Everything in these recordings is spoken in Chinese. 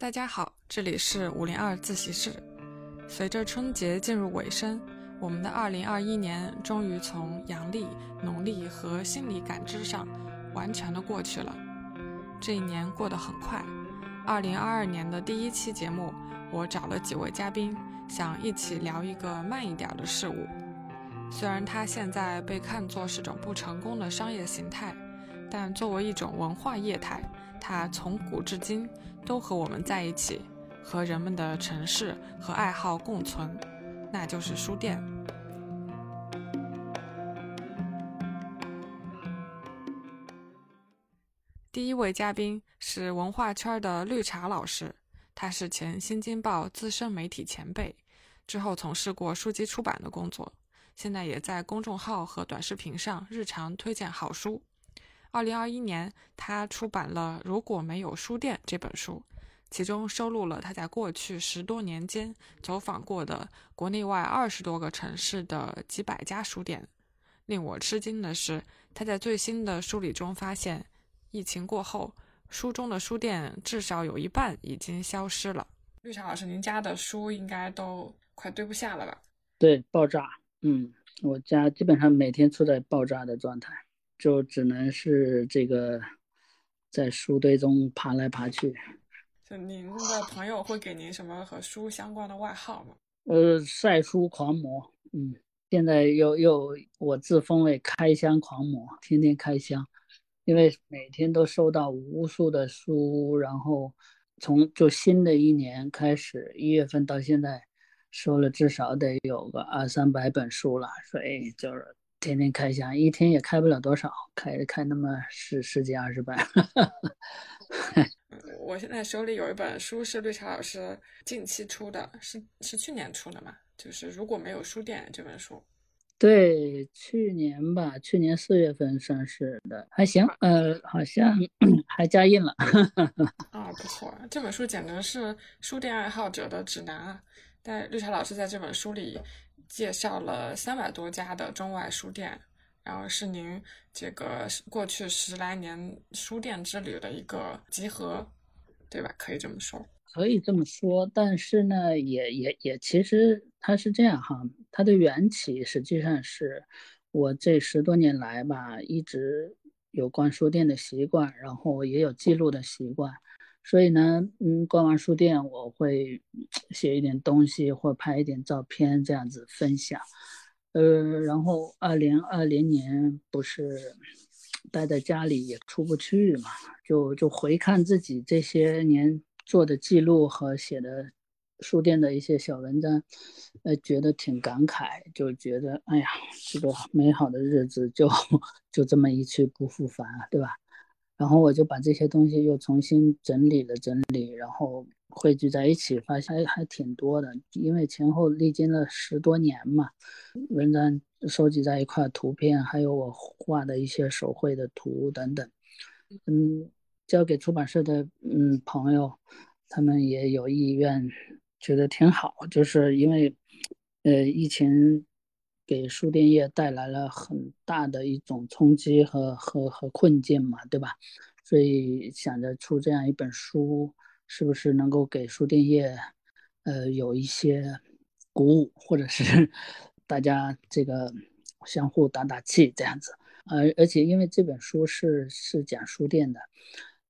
大家好，这里是五零二自习室。随着春节进入尾声，我们的二零二一年终于从阳历、农历和心理感知上完全的过去了。这一年过得很快。二零二二年的第一期节目，我找了几位嘉宾，想一起聊一个慢一点的事物。虽然它现在被看作是种不成功的商业形态，但作为一种文化业态，它从古至今。都和我们在一起，和人们的城市和爱好共存，那就是书店。第一位嘉宾是文化圈的绿茶老师，他是前《新京报》资深媒体前辈，之后从事过书籍出版的工作，现在也在公众号和短视频上日常推荐好书。二零二一年，他出版了《如果没有书店》这本书，其中收录了他在过去十多年间走访过的国内外二十多个城市的几百家书店。令我吃惊的是，他在最新的梳理中发现，疫情过后，书中的书店至少有一半已经消失了。绿茶老师，您家的书应该都快堆不下了吧？对，爆炸。嗯，我家基本上每天处在爆炸的状态。就只能是这个在书堆中爬来爬去。就您的朋友会给您什么和书相关的外号吗？呃，晒书狂魔。嗯，现在又又我自封为开箱狂魔，天天开箱，因为每天都收到无数的书，然后从就新的一年开始，一月份到现在，收了至少得有个二三百本书了，所以就是。天天开箱，一天也开不了多少，开开那么十十几二十本。我现在手里有一本书是绿茶老师近期出的，是是去年出的嘛？就是如果没有书店这本书。对，去年吧，去年四月份上市的，还行。呃，好像 还加印了。啊，不错，这本书简直是书店爱好者的指南啊！但绿茶老师在这本书里。介绍了三百多家的中外书店，然后是您这个过去十来年书店之旅的一个集合，对吧？可以这么说，可以这么说。但是呢，也也也，其实它是这样哈，它的缘起实际上是我这十多年来吧，一直有逛书店的习惯，然后也有记录的习惯。所以呢，嗯，逛完书店，我会写一点东西或拍一点照片，这样子分享。呃，然后二零二零年不是待在家里也出不去嘛，就就回看自己这些年做的记录和写的书店的一些小文章，呃，觉得挺感慨，就觉得哎呀，这个美好的日子就 就这么一去不复返了，对吧？然后我就把这些东西又重新整理了整理，然后汇聚在一起，发现还挺多的。因为前后历经了十多年嘛，文章收集在一块，图片还有我画的一些手绘的图等等，嗯，交给出版社的嗯朋友，他们也有意愿，觉得挺好。就是因为，呃，疫情。给书店业带来了很大的一种冲击和和和困境嘛，对吧？所以想着出这样一本书，是不是能够给书店业，呃，有一些鼓舞，或者是 大家这个相互打打气这样子。而而且因为这本书是是讲书店的。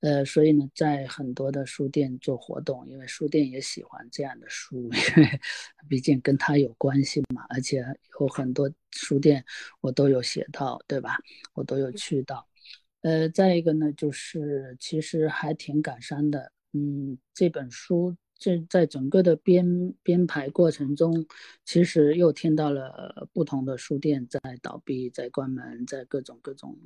呃，所以呢，在很多的书店做活动，因为书店也喜欢这样的书，因为毕竟跟他有关系嘛。而且有很多书店我都有写到，对吧？我都有去到。呃，再一个呢，就是其实还挺感伤的。嗯，这本书这在整个的编编排过程中，其实又听到了不同的书店在倒闭、在关门、在各种各种。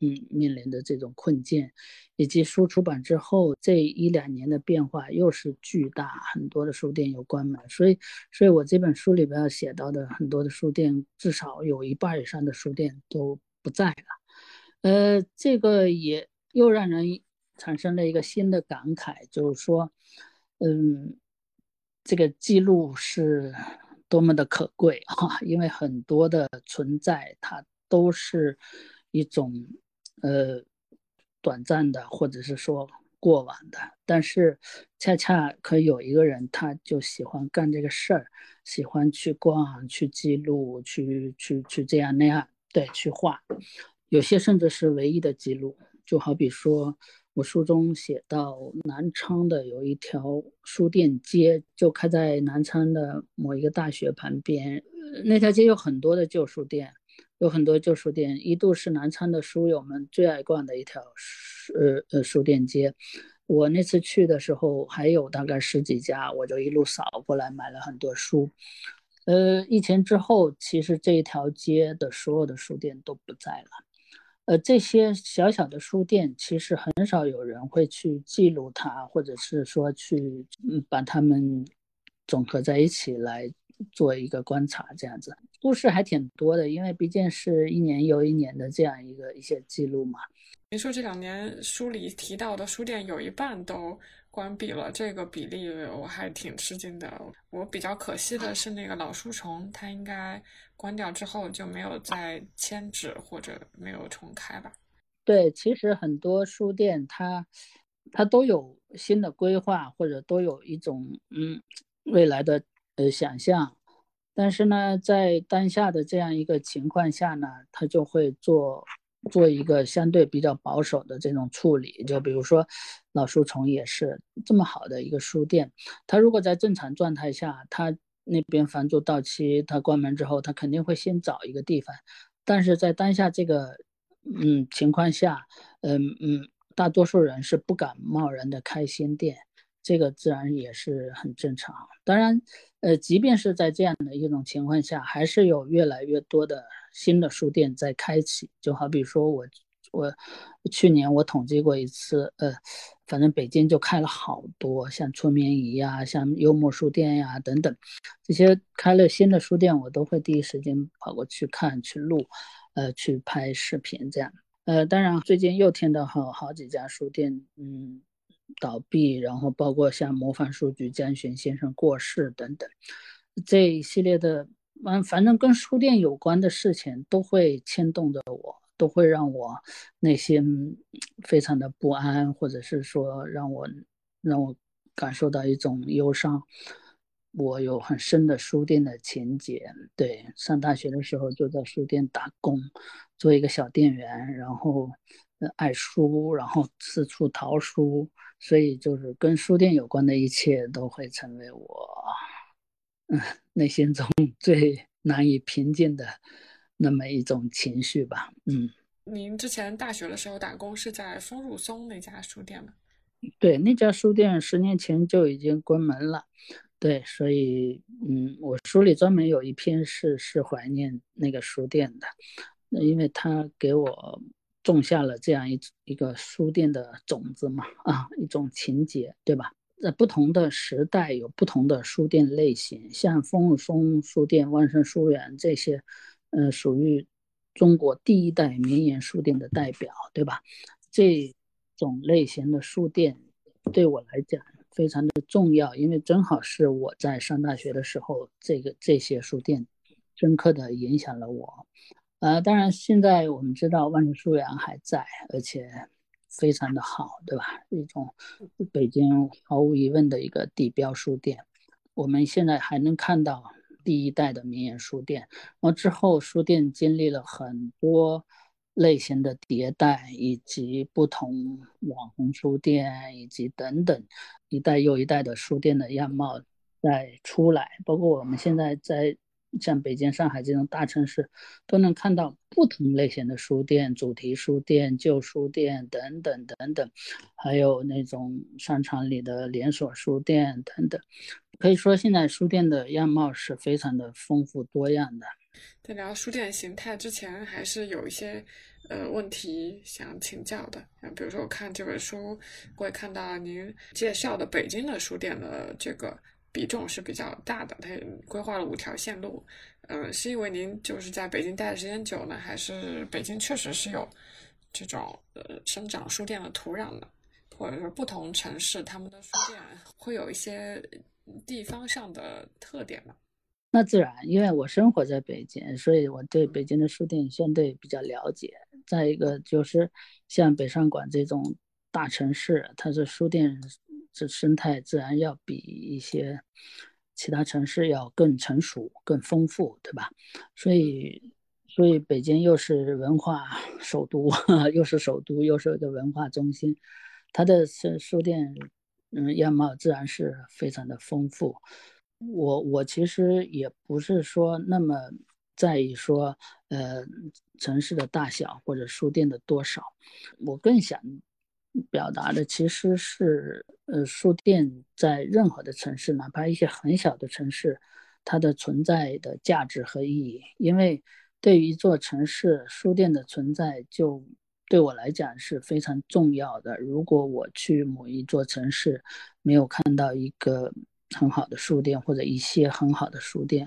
嗯，面临的这种困境，以及书出版之后这一两年的变化又是巨大，很多的书店有关门，所以，所以我这本书里边要写到的很多的书店，至少有一半以上的书店都不在了。呃，这个也又让人产生了一个新的感慨，就是说，嗯，这个记录是多么的可贵啊，因为很多的存在，它都是一种。呃，短暂的，或者是说过往的。但是恰恰可有一个人，他就喜欢干这个事儿，喜欢去逛、去记录、去去去这样那样，对，去画。有些甚至是唯一的记录，就好比说。我书中写到，南昌的有一条书店街，就开在南昌的某一个大学旁边。那条街有很多的旧书店，有很多旧书店，一度是南昌的书友们最爱逛的一条书呃呃书店街。我那次去的时候，还有大概十几家，我就一路扫过来，买了很多书。呃，疫情之后，其实这一条街的所有的书店都不在了。呃，这些小小的书店其实很少有人会去记录它，或者是说去嗯把它们总合在一起来做一个观察，这样子故事还挺多的，因为毕竟是一年又一年的这样一个一些记录嘛。您说这两年书里提到的书店有一半都。关闭了这个比例，我还挺吃惊的。我比较可惜的是，那个老书虫，它应该关掉之后就没有再迁址或者没有重开吧？对，其实很多书店它它都有新的规划，或者都有一种嗯未来的呃想象，但是呢，在当下的这样一个情况下呢，它就会做。做一个相对比较保守的这种处理，就比如说老书虫也是这么好的一个书店，它如果在正常状态下，它那边房租到期，他关门之后，他肯定会先找一个地方。但是在当下这个嗯情况下，嗯嗯，大多数人是不敢贸然的开新店，这个自然也是很正常。当然，呃，即便是在这样的一种情况下，还是有越来越多的。新的书店在开启，就好比说我，我去年我统计过一次，呃，反正北京就开了好多，像春眠仪呀，像幽默书店呀等等，这些开了新的书店，我都会第一时间跑过去看、去录，呃，去拍视频这样。呃，当然最近又听到好好几家书店，嗯，倒闭，然后包括像模范书局江巡先生过世等等，这一系列的。嗯，反正跟书店有关的事情都会牵动着我，都会让我内心非常的不安，或者是说让我让我感受到一种忧伤。我有很深的书店的情节，对，上大学的时候就在书店打工，做一个小店员，然后爱书，然后四处淘书，所以就是跟书店有关的一切都会成为我。嗯，内心中最难以平静的那么一种情绪吧。嗯，您之前大学的时候打工是在丰入松那家书店吗？对，那家书店十年前就已经关门了。对，所以嗯，我书里专门有一篇是是怀念那个书店的，那因为他给我种下了这样一一个书店的种子嘛，啊，一种情节，对吧？在不同的时代有不同的书店类型，像丰入松书店、万盛书园这些，呃，属于中国第一代民营书店的代表，对吧？这种类型的书店对我来讲非常的重要，因为正好是我在上大学的时候，这个这些书店深刻的影响了我。呃，当然现在我们知道万盛书园还在，而且。非常的好，对吧？一种北京毫无疑问的一个地标书店。我们现在还能看到第一代的民营书店，然后之后书店经历了很多类型的迭代，以及不同网红书店，以及等等一代又一代的书店的样貌在出来。包括我们现在在。像北京、上海这种大城市，都能看到不同类型的书店，主题书店、旧书店等等等等，还有那种商场里的连锁书店等等。可以说，现在书店的样貌是非常的丰富多样的。在聊书店形态之前，还是有一些呃问题想请教的。比如说，我看这本书，我也看到您介绍的北京的书店的这个。比重是比较大的，它规划了五条线路，嗯，是因为您就是在北京待的时间久呢，还是北京确实是有这种呃生长书店的土壤的，或者说不同城市他们的书店会有一些地方上的特点呢？那自然，因为我生活在北京，所以我对北京的书店相对比较了解。再一个就是像北上广这种。大城市，它的书店这生态自然要比一些其他城市要更成熟、更丰富，对吧？所以，所以北京又是文化首都，又是首都，又是一个文化中心，它的书书店，嗯，样貌自然是非常的丰富。我我其实也不是说那么在意说，呃，城市的大小或者书店的多少，我更想表达的其实是，呃，书店在任何的城市，哪怕一些很小的城市，它的存在的价值和意义。因为对于一座城市，书店的存在就对我来讲是非常重要的。如果我去某一座城市，没有看到一个。很好的书店或者一些很好的书店，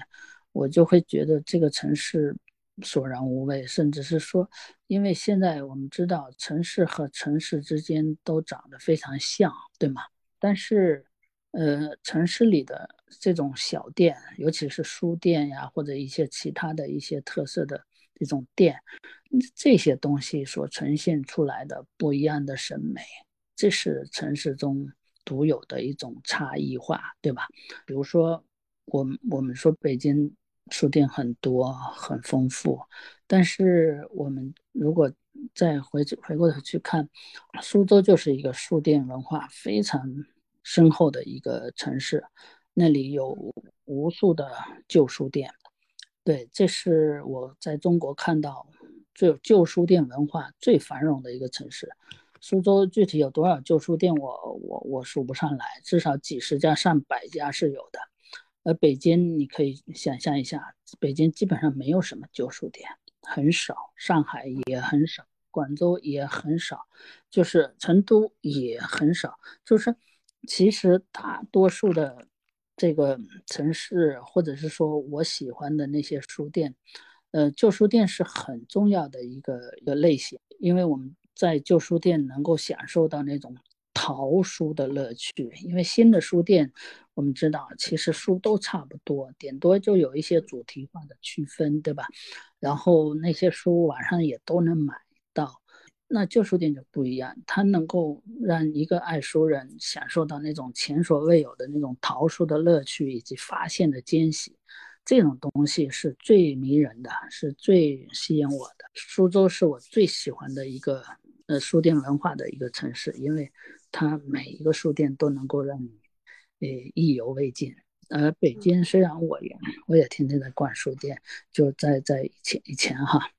我就会觉得这个城市索然无味，甚至是说，因为现在我们知道城市和城市之间都长得非常像，对吗？但是，呃，城市里的这种小店，尤其是书店呀，或者一些其他的一些特色的这种店，这些东西所呈现出来的不一样的审美，这是城市中。独有的一种差异化，对吧？比如说，我们我们说北京书店很多很丰富，但是我们如果再回去回过头去看，苏州就是一个书店文化非常深厚的一个城市，那里有无数的旧书店。对，这是我在中国看到最有旧书店文化最繁荣的一个城市。苏州具体有多少旧书店，我我我数不上来，至少几十家、上百家是有的。而北京，你可以想象一下，北京基本上没有什么旧书店，很少。上海也很少，广州也很少，就是成都也很少。就是其实大多数的这个城市，或者是说我喜欢的那些书店，呃，旧书店是很重要的一个一个类型，因为我们。在旧书店能够享受到那种淘书的乐趣，因为新的书店，我们知道其实书都差不多，顶多就有一些主题化的区分，对吧？然后那些书网上也都能买到。那旧书店就不一样，它能够让一个爱书人享受到那种前所未有的那种淘书的乐趣以及发现的惊喜，这种东西是最迷人的，是最吸引我的。苏州是我最喜欢的一个。呃，书店文化的一个城市，因为它每一个书店都能够让你，呃，意犹未尽。而北京虽然我也我也天天在逛书店，就在在以前以前哈，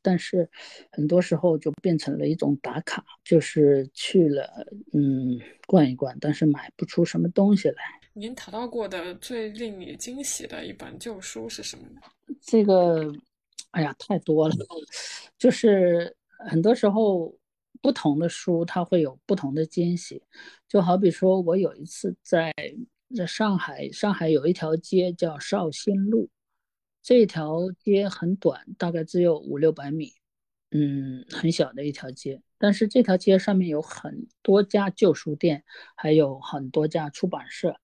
但是很多时候就变成了一种打卡，就是去了嗯逛一逛，但是买不出什么东西来。您淘到过的最令你惊喜的一本旧书是什么呢？这个，哎呀，太多了，就是很多时候。不同的书，它会有不同的惊喜。就好比说，我有一次在在上海，上海有一条街叫绍兴路，这条街很短，大概只有五六百米，嗯，很小的一条街。但是这条街上面有很多家旧书店，还有很多家出版社。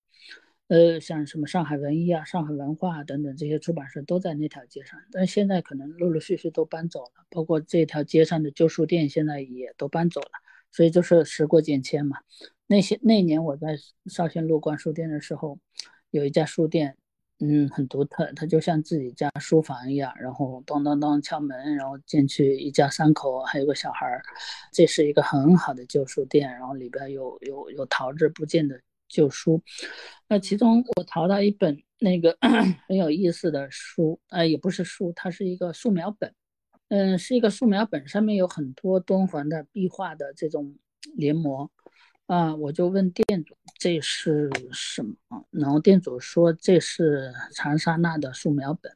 呃，像什么上海文艺啊、上海文化等等这些出版社都在那条街上，但现在可能陆陆续续都搬走了，包括这条街上的旧书店现在也都搬走了，所以就是时过境迁嘛。那些那年我在绍兴路逛书店的时候，有一家书店，嗯，很独特，它就像自己家书房一样，然后咚咚咚敲门，然后进去一家三口，还有个小孩儿，这是一个很好的旧书店，然后里边有有有陶制不尽的。旧书，那其中我淘到一本那个 很有意思的书，呃，也不是书，它是一个素描本，嗯，是一个素描本，上面有很多敦煌的壁画的这种临摹。啊，我就问店主这是什么，然后店主说这是长沙那的素描本，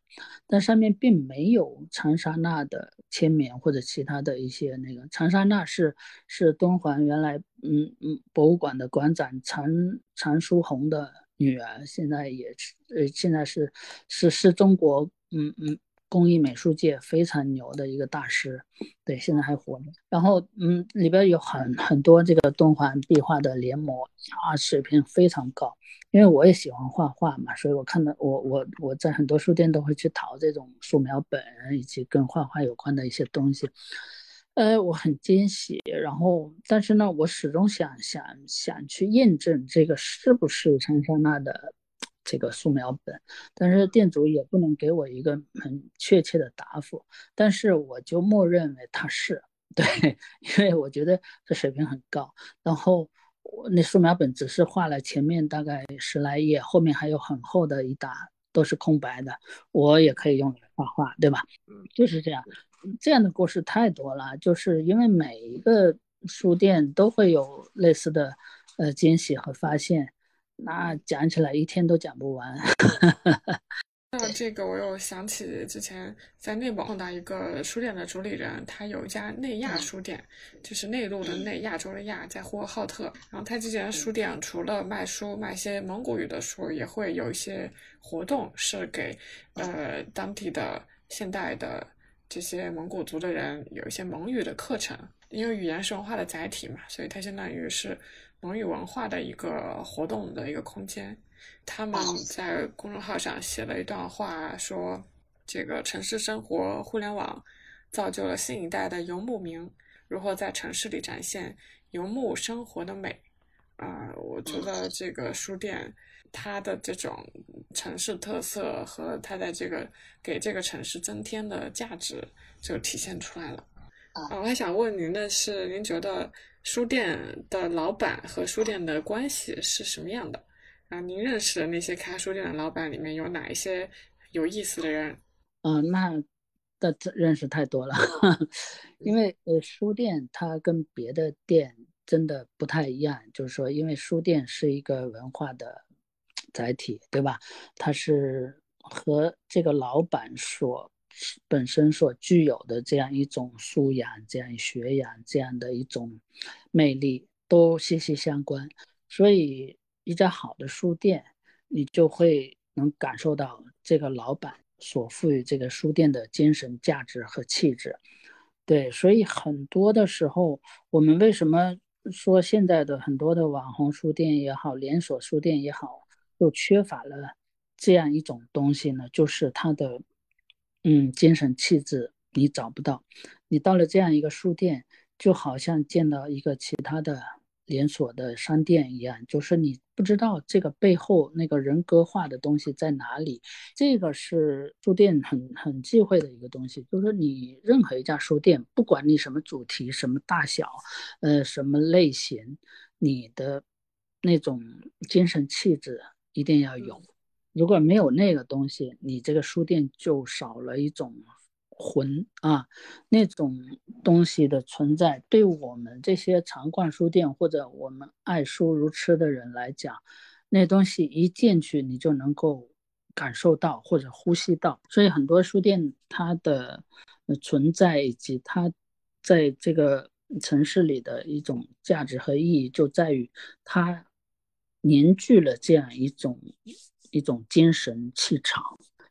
但上面并没有长沙那的签名或者其他的一些那个。长沙那是是敦煌原来嗯嗯博物馆的馆长常常书鸿的女儿，现在也是呃现在是是是中国嗯嗯。工艺美术界非常牛的一个大师，对，现在还活着。然后，嗯，里边有很很多这个敦煌壁画的临摹啊，水平非常高。因为我也喜欢画画嘛，所以我看到我我我在很多书店都会去淘这种素描本以及跟画画有关的一些东西。呃，我很惊喜，然后，但是呢，我始终想想想去验证这个是不是长沙那的这个素描本，但是店主也不能给我一个很确切的答复，但是我就默认为他是 对，因为我觉得这水平很高，然后我那素描本只是画了前面大概十来页，后面还有很厚的一沓都是空白的，我也可以用来画画，对吧？嗯，就是这样。这样的故事太多了，就是因为每一个书店都会有类似的呃惊喜和发现，那讲起来一天都讲不完。那这个我又想起之前在内蒙碰到一个书店的主理人，他有一家内亚书店，就是内陆的内，亚洲的亚，在呼和浩特。然后他这家书店除了卖书，卖一些蒙古语的书，也会有一些活动，是给呃当地的现代的。这些蒙古族的人有一些蒙语的课程，因为语言是文化的载体嘛，所以它相当于是蒙语文化的一个活动的一个空间。他们在公众号上写了一段话，说这个城市生活互联网造就了新一代的游牧民，如何在城市里展现游牧生活的美。啊，我觉得这个书店。它的这种城市特色和它在这个给这个城市增添的价值就体现出来了。啊，我还想问您的是，您觉得书店的老板和书店的关系是什么样的？啊，您认识的那些开书店的老板里面有哪一些有意思的人？嗯，那的认识太多了，因为呃，书店它跟别的店真的不太一样，就是说，因为书店是一个文化的。载体对吧？它是和这个老板所本身所具有的这样一种素养、这样学养、这样的一种魅力都息息相关。所以，一家好的书店，你就会能感受到这个老板所赋予这个书店的精神价值和气质。对，所以很多的时候，我们为什么说现在的很多的网红书店也好，连锁书店也好？就缺乏了这样一种东西呢，就是它的嗯精神气质，你找不到。你到了这样一个书店，就好像见到一个其他的连锁的商店一样，就是你不知道这个背后那个人格化的东西在哪里。这个是书店很很忌讳的一个东西，就是你任何一家书店，不管你什么主题、什么大小、呃什么类型，你的那种精神气质。一定要有，如果没有那个东西，你这个书店就少了一种魂啊。那种东西的存在，对我们这些常逛书店或者我们爱书如痴的人来讲，那东西一进去你就能够感受到或者呼吸到。所以很多书店它的存在以及它在这个城市里的一种价值和意义，就在于它。凝聚了这样一种一种精神气场，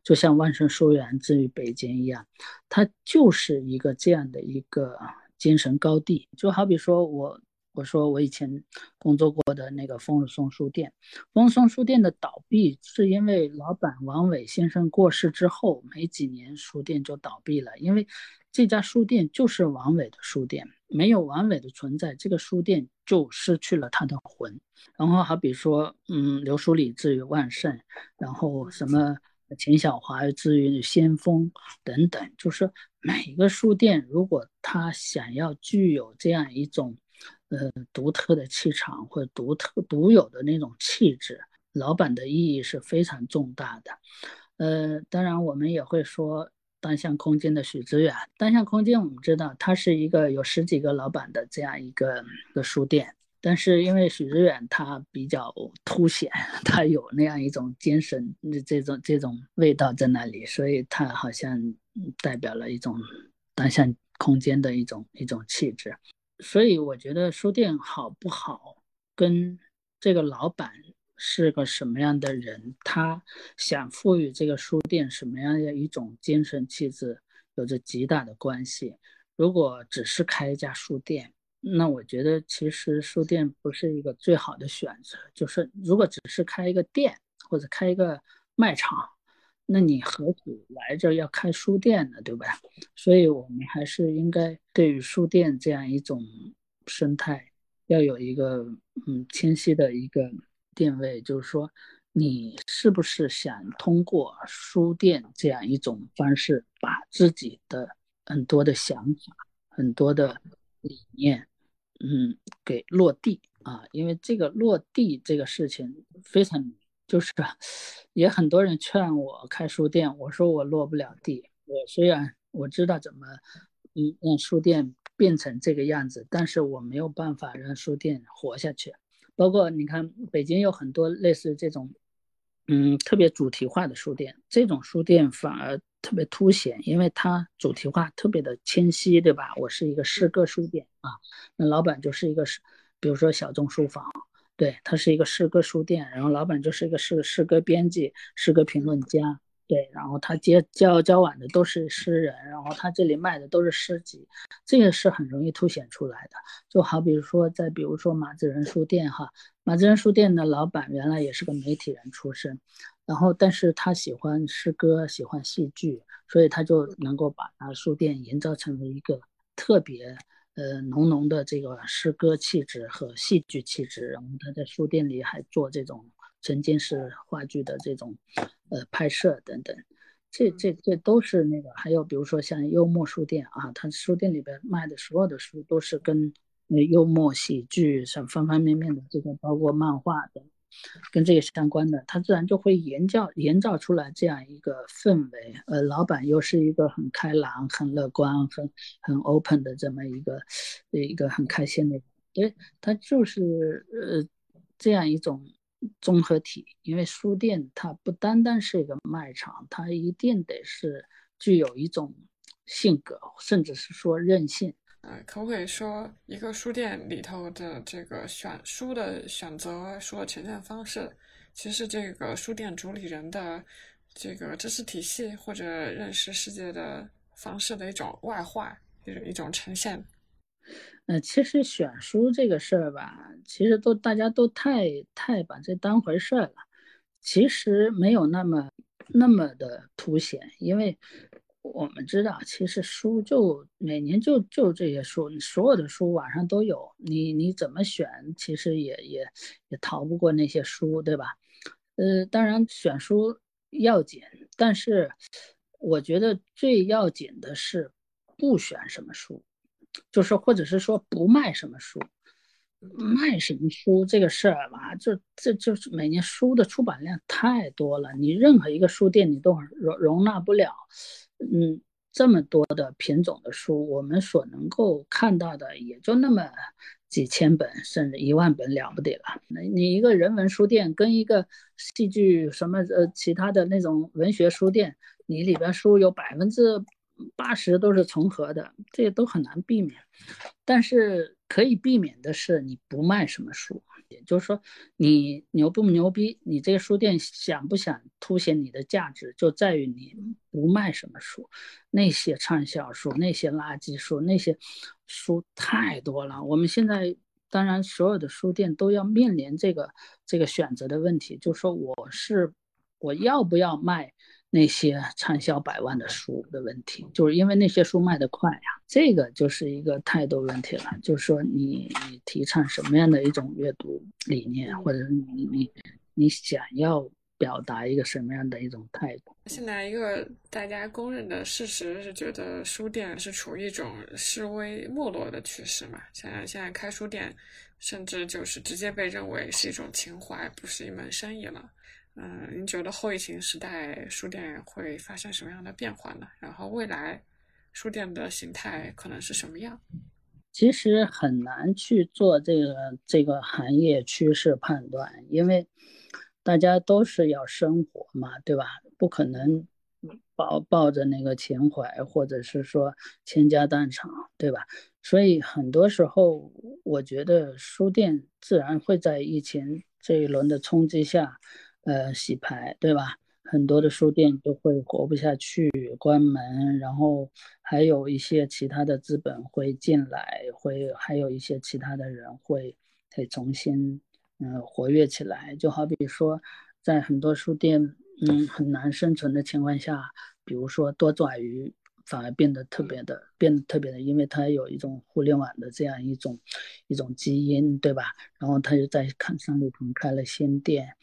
就像万盛书园之于北京一样，它就是一个这样的一个精神高地。就好比说我我说我以前工作过的那个丰日松书店，丰日松书店的倒闭是因为老板王伟先生过世之后没几年，书店就倒闭了，因为这家书店就是王伟的书店。没有王伟的存在，这个书店就失去了它的魂。然后好比说，嗯，刘书礼至于万盛，然后什么钱小华至于先锋等等，就是每一个书店，如果他想要具有这样一种，呃，独特的气场或者独特独有的那种气质，老板的意义是非常重大的。呃，当然我们也会说。单向空间的许知远，单向空间我们知道，它是一个有十几个老板的这样一个一个书店，但是因为许知远他比较凸显，他有那样一种精神这种这种味道在那里，所以他好像代表了一种单向空间的一种一种气质。所以我觉得书店好不好，跟这个老板。是个什么样的人？他想赋予这个书店什么样的一种精神气质，有着极大的关系。如果只是开一家书店，那我觉得其实书店不是一个最好的选择。就是如果只是开一个店或者开一个卖场，那你何苦来这要开书店呢？对吧？所以我们还是应该对于书店这样一种生态，要有一个嗯清晰的一个定位，就是说，你是不是想通过书店这样一种方式，把自己的很多的想法、很多的理念，嗯，给落地啊？因为这个落地这个事情非常。就是，也很多人劝我开书店，我说我落不了地。我虽然我知道怎么，嗯，让书店变成这个样子，但是我没有办法让书店活下去。包括你看，北京有很多类似这种，嗯，特别主题化的书店，这种书店反而特别凸显，因为它主题化特别的清晰，对吧？我是一个诗歌书店啊，那老板就是一个是，比如说小众书房。对，它是一个诗歌书店，然后老板就是一个诗诗歌编辑、诗歌评论家。对，然后他接交交往的都是诗人，然后他这里卖的都是诗集，这个是很容易凸显出来的。就好比如说，再比如说马自仁书店哈，马自仁书店的老板原来也是个媒体人出身，然后但是他喜欢诗歌，喜欢戏剧，所以他就能够把他书店营造成为一个特别。呃，浓浓的这个诗歌气质和戏剧气质，然后他在书店里还做这种沉浸式话剧的这种呃拍摄等等，这这这都是那个，还有比如说像幽默书店啊，他书店里边卖的所有的书都是跟那幽默喜剧上方方面面的这个，包括漫画的。跟这个相关的，他自然就会营造营造出来这样一个氛围。呃，老板又是一个很开朗、很乐观、很很 open 的这么一个一个很开心的，对，他就是呃这样一种综合体。因为书店它不单单是一个卖场，它一定得是具有一种性格，甚至是说韧性。呃，可不可以说一个书店里头的这个选书的选择、书的呈现方式，其实这个书店主理人的这个知识体系或者认识世界的方式的一种外化，一种一种呈现？呃，其实选书这个事儿吧，其实都大家都太太把这当回事儿了，其实没有那么那么的凸显，因为。我们知道，其实书就每年就就这些书，所有的书网上都有，你你怎么选，其实也也也逃不过那些书，对吧？呃，当然选书要紧，但是我觉得最要紧的是不选什么书，就是或者是说不卖什么书。卖什么书这个事儿吧，就这就是每年书的出版量太多了，你任何一个书店你都容容纳不了。嗯，这么多的品种的书，我们所能够看到的也就那么几千本，甚至一万本了不得了。那你一个人文书店跟一个戏剧什么呃其他的那种文学书店，你里边书有百分之八十都是重合的，这些都很难避免。但是可以避免的是，你不卖什么书。也就是说，你牛不牛逼，你这个书店想不想凸显你的价值，就在于你不卖什么书。那些畅销书、那些垃圾书、那些书太多了。我们现在当然所有的书店都要面临这个这个选择的问题，就是说我是我要不要卖。那些畅销百万的书的问题，就是因为那些书卖得快呀，这个就是一个态度问题了。就是说，你你提倡什么样的一种阅读理念，或者是你你你想要表达一个什么样的一种态度？现在一个大家公认的事实是，觉得书店是处于一种式微没落的趋势嘛。现在现在开书店，甚至就是直接被认为是一种情怀，不是一门生意了。嗯，你觉得后疫情时代书店会发生什么样的变化呢？然后未来书店的形态可能是什么样？其实很难去做这个这个行业趋势判断，因为大家都是要生活嘛，对吧？不可能抱抱着那个情怀，或者是说倾家荡产，对吧？所以很多时候，我觉得书店自然会在疫情这一轮的冲击下。呃，洗牌对吧？很多的书店都会活不下去，关门，然后还有一些其他的资本会进来，会还有一些其他的人会会重新嗯活跃起来。就好比说，在很多书店嗯很难生存的情况下，比如说多爪鱼反而变得特别的变得特别的，因为它有一种互联网的这样一种一种基因，对吧？然后它就在看三里屯开了新店，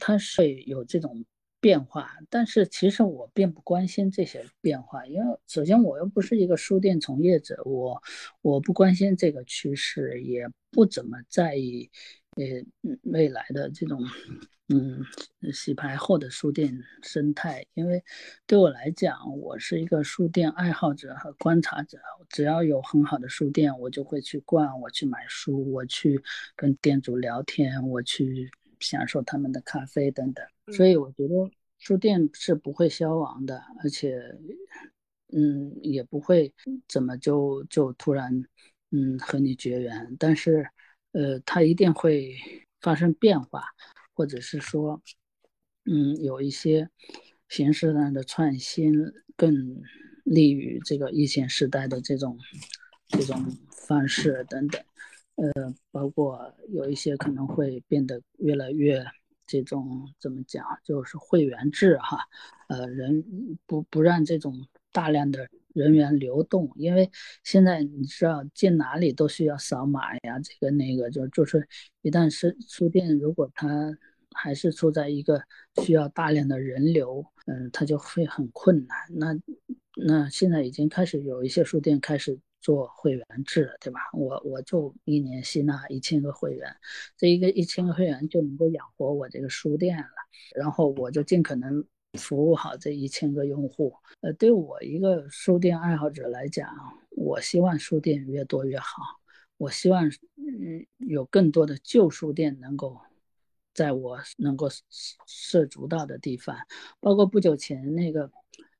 它是有这种。变化，但是其实我并不关心这些变化，因为首先我又不是一个书店从业者，我我不关心这个趋势，也不怎么在意，呃，未来的这种，嗯，洗牌后的书店生态，因为对我来讲，我是一个书店爱好者和观察者，只要有很好的书店，我就会去逛，我去买书，我去跟店主聊天，我去享受他们的咖啡等等。所以我觉得书店是不会消亡的，而且，嗯，也不会怎么就就突然，嗯，和你绝缘。但是，呃，它一定会发生变化，或者是说，嗯，有一些形式上的创新，更利于这个疫情时代的这种这种方式等等。呃，包括有一些可能会变得越来越。这种怎么讲，就是会员制哈，呃，人不不让这种大量的人员流动，因为现在你知道进哪里都需要扫码呀，这个那个就就是一旦是书店，如果它还是处在一个需要大量的人流，嗯，它就会很困难。那那现在已经开始有一些书店开始。做会员制，对吧？我我就一年吸纳一千个会员，这一个一千个会员就能够养活我这个书店了。然后我就尽可能服务好这一千个用户。呃，对我一个书店爱好者来讲，我希望书店越多越好。我希望嗯有更多的旧书店能够在我能够涉足到的地方，包括不久前那个。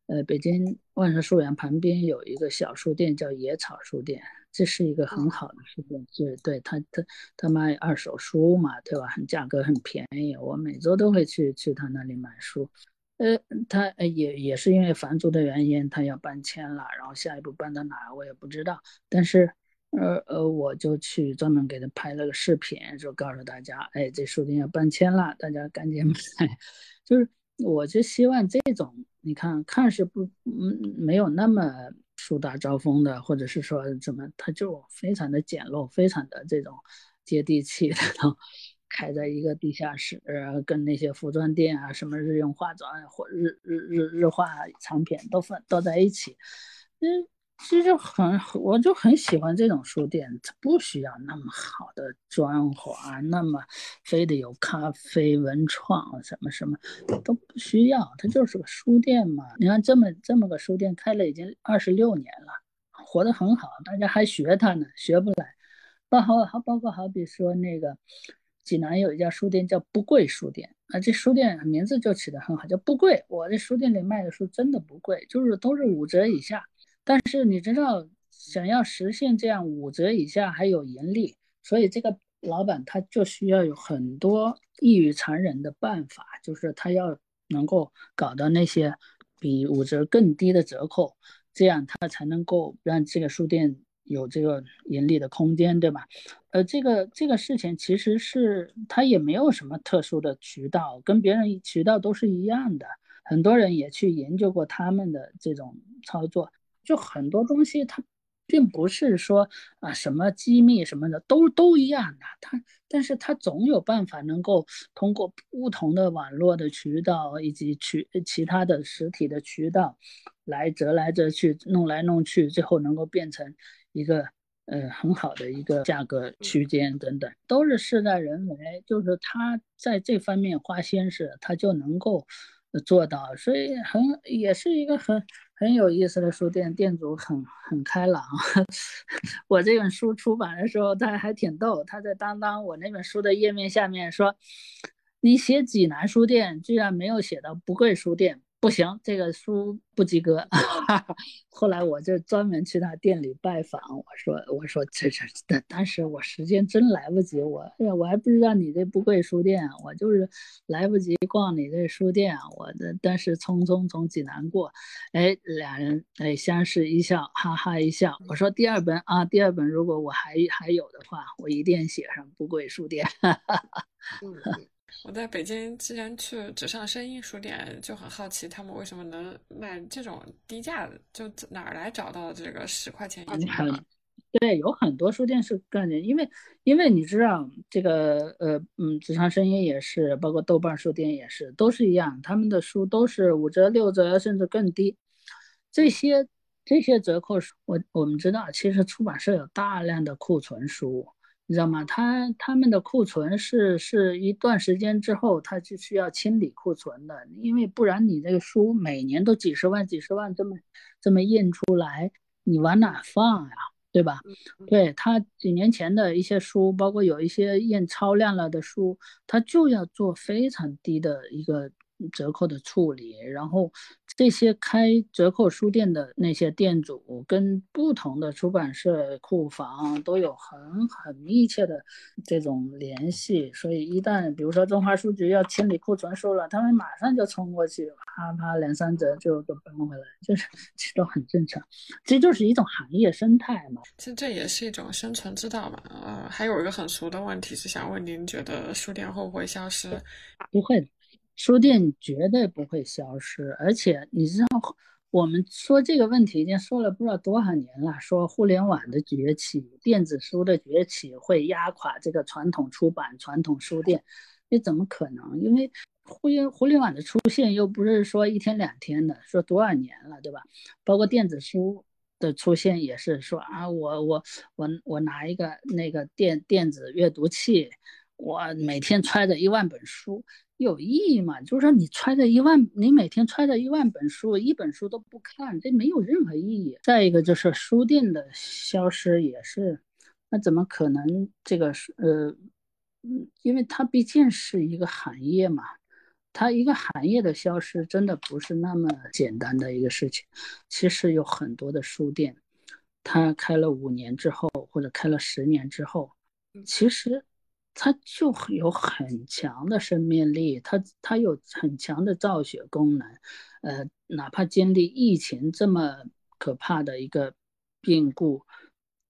呃，北京万盛书园旁边有一个小书店，叫野草书店，这是一个很好的书店，就是对他他他卖二手书嘛，对吧？很价格很便宜，我每周都会去去他那里买书。呃，他也也是因为房租的原因，他要搬迁了，然后下一步搬到哪儿我也不知道。但是，呃呃，我就去专门给他拍了个视频，就告诉大家，哎，这书店要搬迁了，大家赶紧买。就是。我就希望这种，你看看是不，嗯，没有那么树大招风的，或者是说怎么，它就非常的简陋，非常的这种接地气的，开在一个地下室，跟那些服装店啊，什么日用化妆或日日日日化产品都放都在一起，嗯。其实很，我就很喜欢这种书店，它不需要那么好的装潢，那么非得有咖啡、文创什么什么都不需要，它就是个书店嘛。你看这么这么个书店开了已经二十六年了，活得很好，大家还学它呢，学不来。包好好包括好比说那个济南有一家书店叫不贵书店啊，这书店名字就起得很好，叫不贵。我这书店里卖的书真的不贵，就是都是五折以下。但是你知道，想要实现这样五折以下还有盈利，所以这个老板他就需要有很多异于常人的办法，就是他要能够搞到那些比五折更低的折扣，这样他才能够让这个书店有这个盈利的空间，对吧？呃，这个这个事情其实是他也没有什么特殊的渠道，跟别人渠道都是一样的，很多人也去研究过他们的这种操作。就很多东西，它并不是说啊什么机密什么的都都一样的，它但是它总有办法能够通过不同的网络的渠道以及渠其他的实体的渠道来折来折去弄来弄去，最后能够变成一个呃很好的一个价格区间等等，都是事在人为，就是他在这方面花心思，他就能够做到，所以很也是一个很。很有意思的书店，店主很很开朗。我这本书出版的时候，他还挺逗。他在当当我那本书的页面下面说：“你写济南书店，居然没有写到不贵书店。”不行，这个书不及格。后来我就专门去他店里拜访，我说：“我说这这，但当时我时间真来不及，我哎呀我还不知道你这不贵书店，我就是来不及逛你这书店，我的但是匆匆从济南过，哎，俩人哎相视一笑，哈哈一笑。我说第二本啊，第二本如果我还还有的话，我一定写上不贵书店。”哈哈哈我在北京之前去纸上声音书店，就很好奇他们为什么能卖这种低价的，就哪儿来找到这个十块钱一斤的？对，有很多书店是干的，因为因为你知道这个呃嗯，纸上声音也是，包括豆瓣书店也是，都是一样，他们的书都是五折、六折，甚至更低。这些这些折扣，我我们知道，其实出版社有大量的库存书。你知道吗？他他们的库存是是一段时间之后，他就需要清理库存的，因为不然你这个书每年都几十万、几十万这么这么印出来，你往哪放呀？对吧？对他几年前的一些书，包括有一些印超量了的书，他就要做非常低的一个。折扣的处理，然后这些开折扣书店的那些店主跟不同的出版社库房都有很很密切的这种联系，所以一旦比如说中华书局要清理库存书了，他们马上就冲过去，啪啪两三折就都搬回来，就是 其实都很正常，这就是一种行业生态嘛。其实这也是一种生存之道嘛。呃，还有一个很俗的问题是想问您，觉得书店会不会消失？不会。书店绝对不会消失，而且你知道，我们说这个问题已经说了不知道多少年了。说互联网的崛起、电子书的崛起会压垮这个传统出版、传统书店，你怎么可能？因为互联互联网的出现又不是说一天两天的，说多少年了，对吧？包括电子书的出现也是说啊，我我我我拿一个那个电电子阅读器，我每天揣着一万本书。有意义吗？就是说，你揣着一万，你每天揣着一万本书，一本书都不看，这没有任何意义。再一个就是书店的消失也是，那怎么可能？这个是呃，嗯，因为它毕竟是一个行业嘛，它一个行业的消失真的不是那么简单的一个事情。其实有很多的书店，它开了五年之后，或者开了十年之后，其实。它就有很强的生命力，它它有很强的造血功能，呃，哪怕经历疫情这么可怕的一个变故，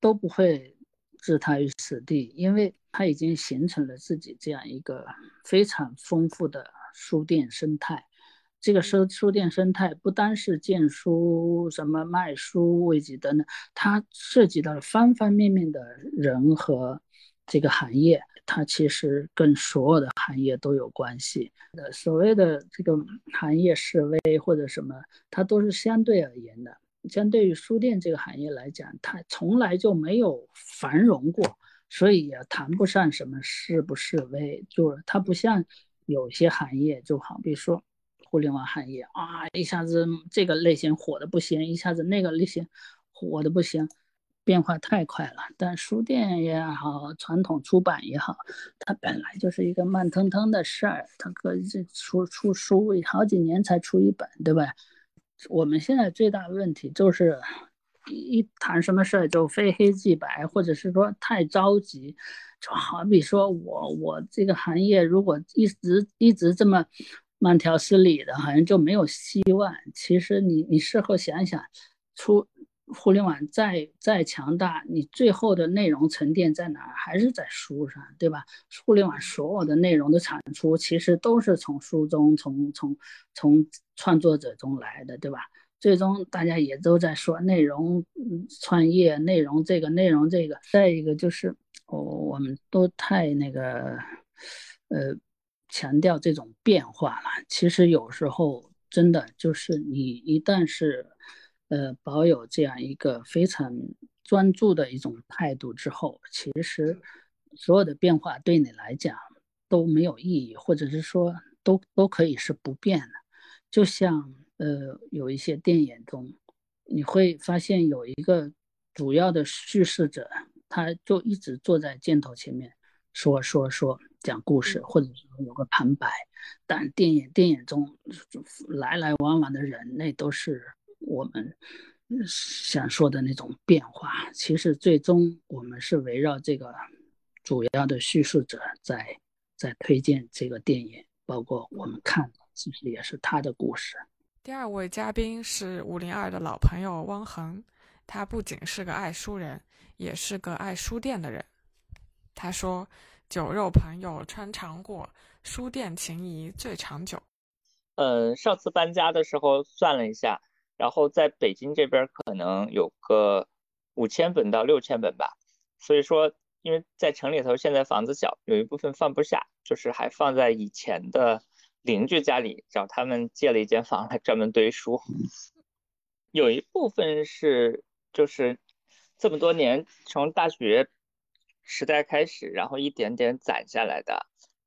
都不会置它于死地，因为它已经形成了自己这样一个非常丰富的书店生态。这个书书店生态不单是建书、什么卖书、位置等等，它涉及到了方方面面的人和这个行业。它其实跟所有的行业都有关系。呃，所谓的这个行业示威或者什么，它都是相对而言的。相对于书店这个行业来讲，它从来就没有繁荣过，所以也谈不上什么示不示威。就是它不像有些行业，就好比说互联网行业啊，一下子这个类型火的不行，一下子那个类型火的不行。变化太快了，但书店也好，传统出版也好，它本来就是一个慢腾腾的事儿。它可这出出书好几年才出一本，对吧？我们现在最大的问题就是，一谈什么事儿就非黑即白，或者是说太着急。就好比说我我这个行业如果一直一直这么慢条斯理的，好像就没有希望。其实你你事后想想，出。互联网再再强大，你最后的内容沉淀在哪儿？还是在书上，对吧？互联网所有的内容的产出，其实都是从书中、从从从创作者中来的，对吧？最终大家也都在说内容创业、内容这个、内容这个。再一个就是，我我们都太那个，呃，强调这种变化了。其实有时候真的就是你一旦是。呃，保有这样一个非常专注的一种态度之后，其实所有的变化对你来讲都没有意义，或者是说都都可以是不变的。就像呃，有一些电影中，你会发现有一个主要的叙事者，他就一直坐在镜头前面说说说讲故事，或者说有个旁白，但电影电影中来来往往的人，那都是。我们想说的那种变化，其实最终我们是围绕这个主要的叙述者在在推荐这个电影，包括我们看，其实也是他的故事。第二位嘉宾是五零二的老朋友汪恒，他不仅是个爱书人，也是个爱书店的人。他说：“酒肉朋友穿肠过，书店情谊最长久。呃，上次搬家的时候算了一下，然后在北京这边可能有个五千本到六千本吧。所以说，因为在城里头现在房子小，有一部分放不下，就是还放在以前的邻居家里，找他们借了一间房来专门堆书。有一部分是就是这么多年从大学时代开始，然后一点点攒下来的。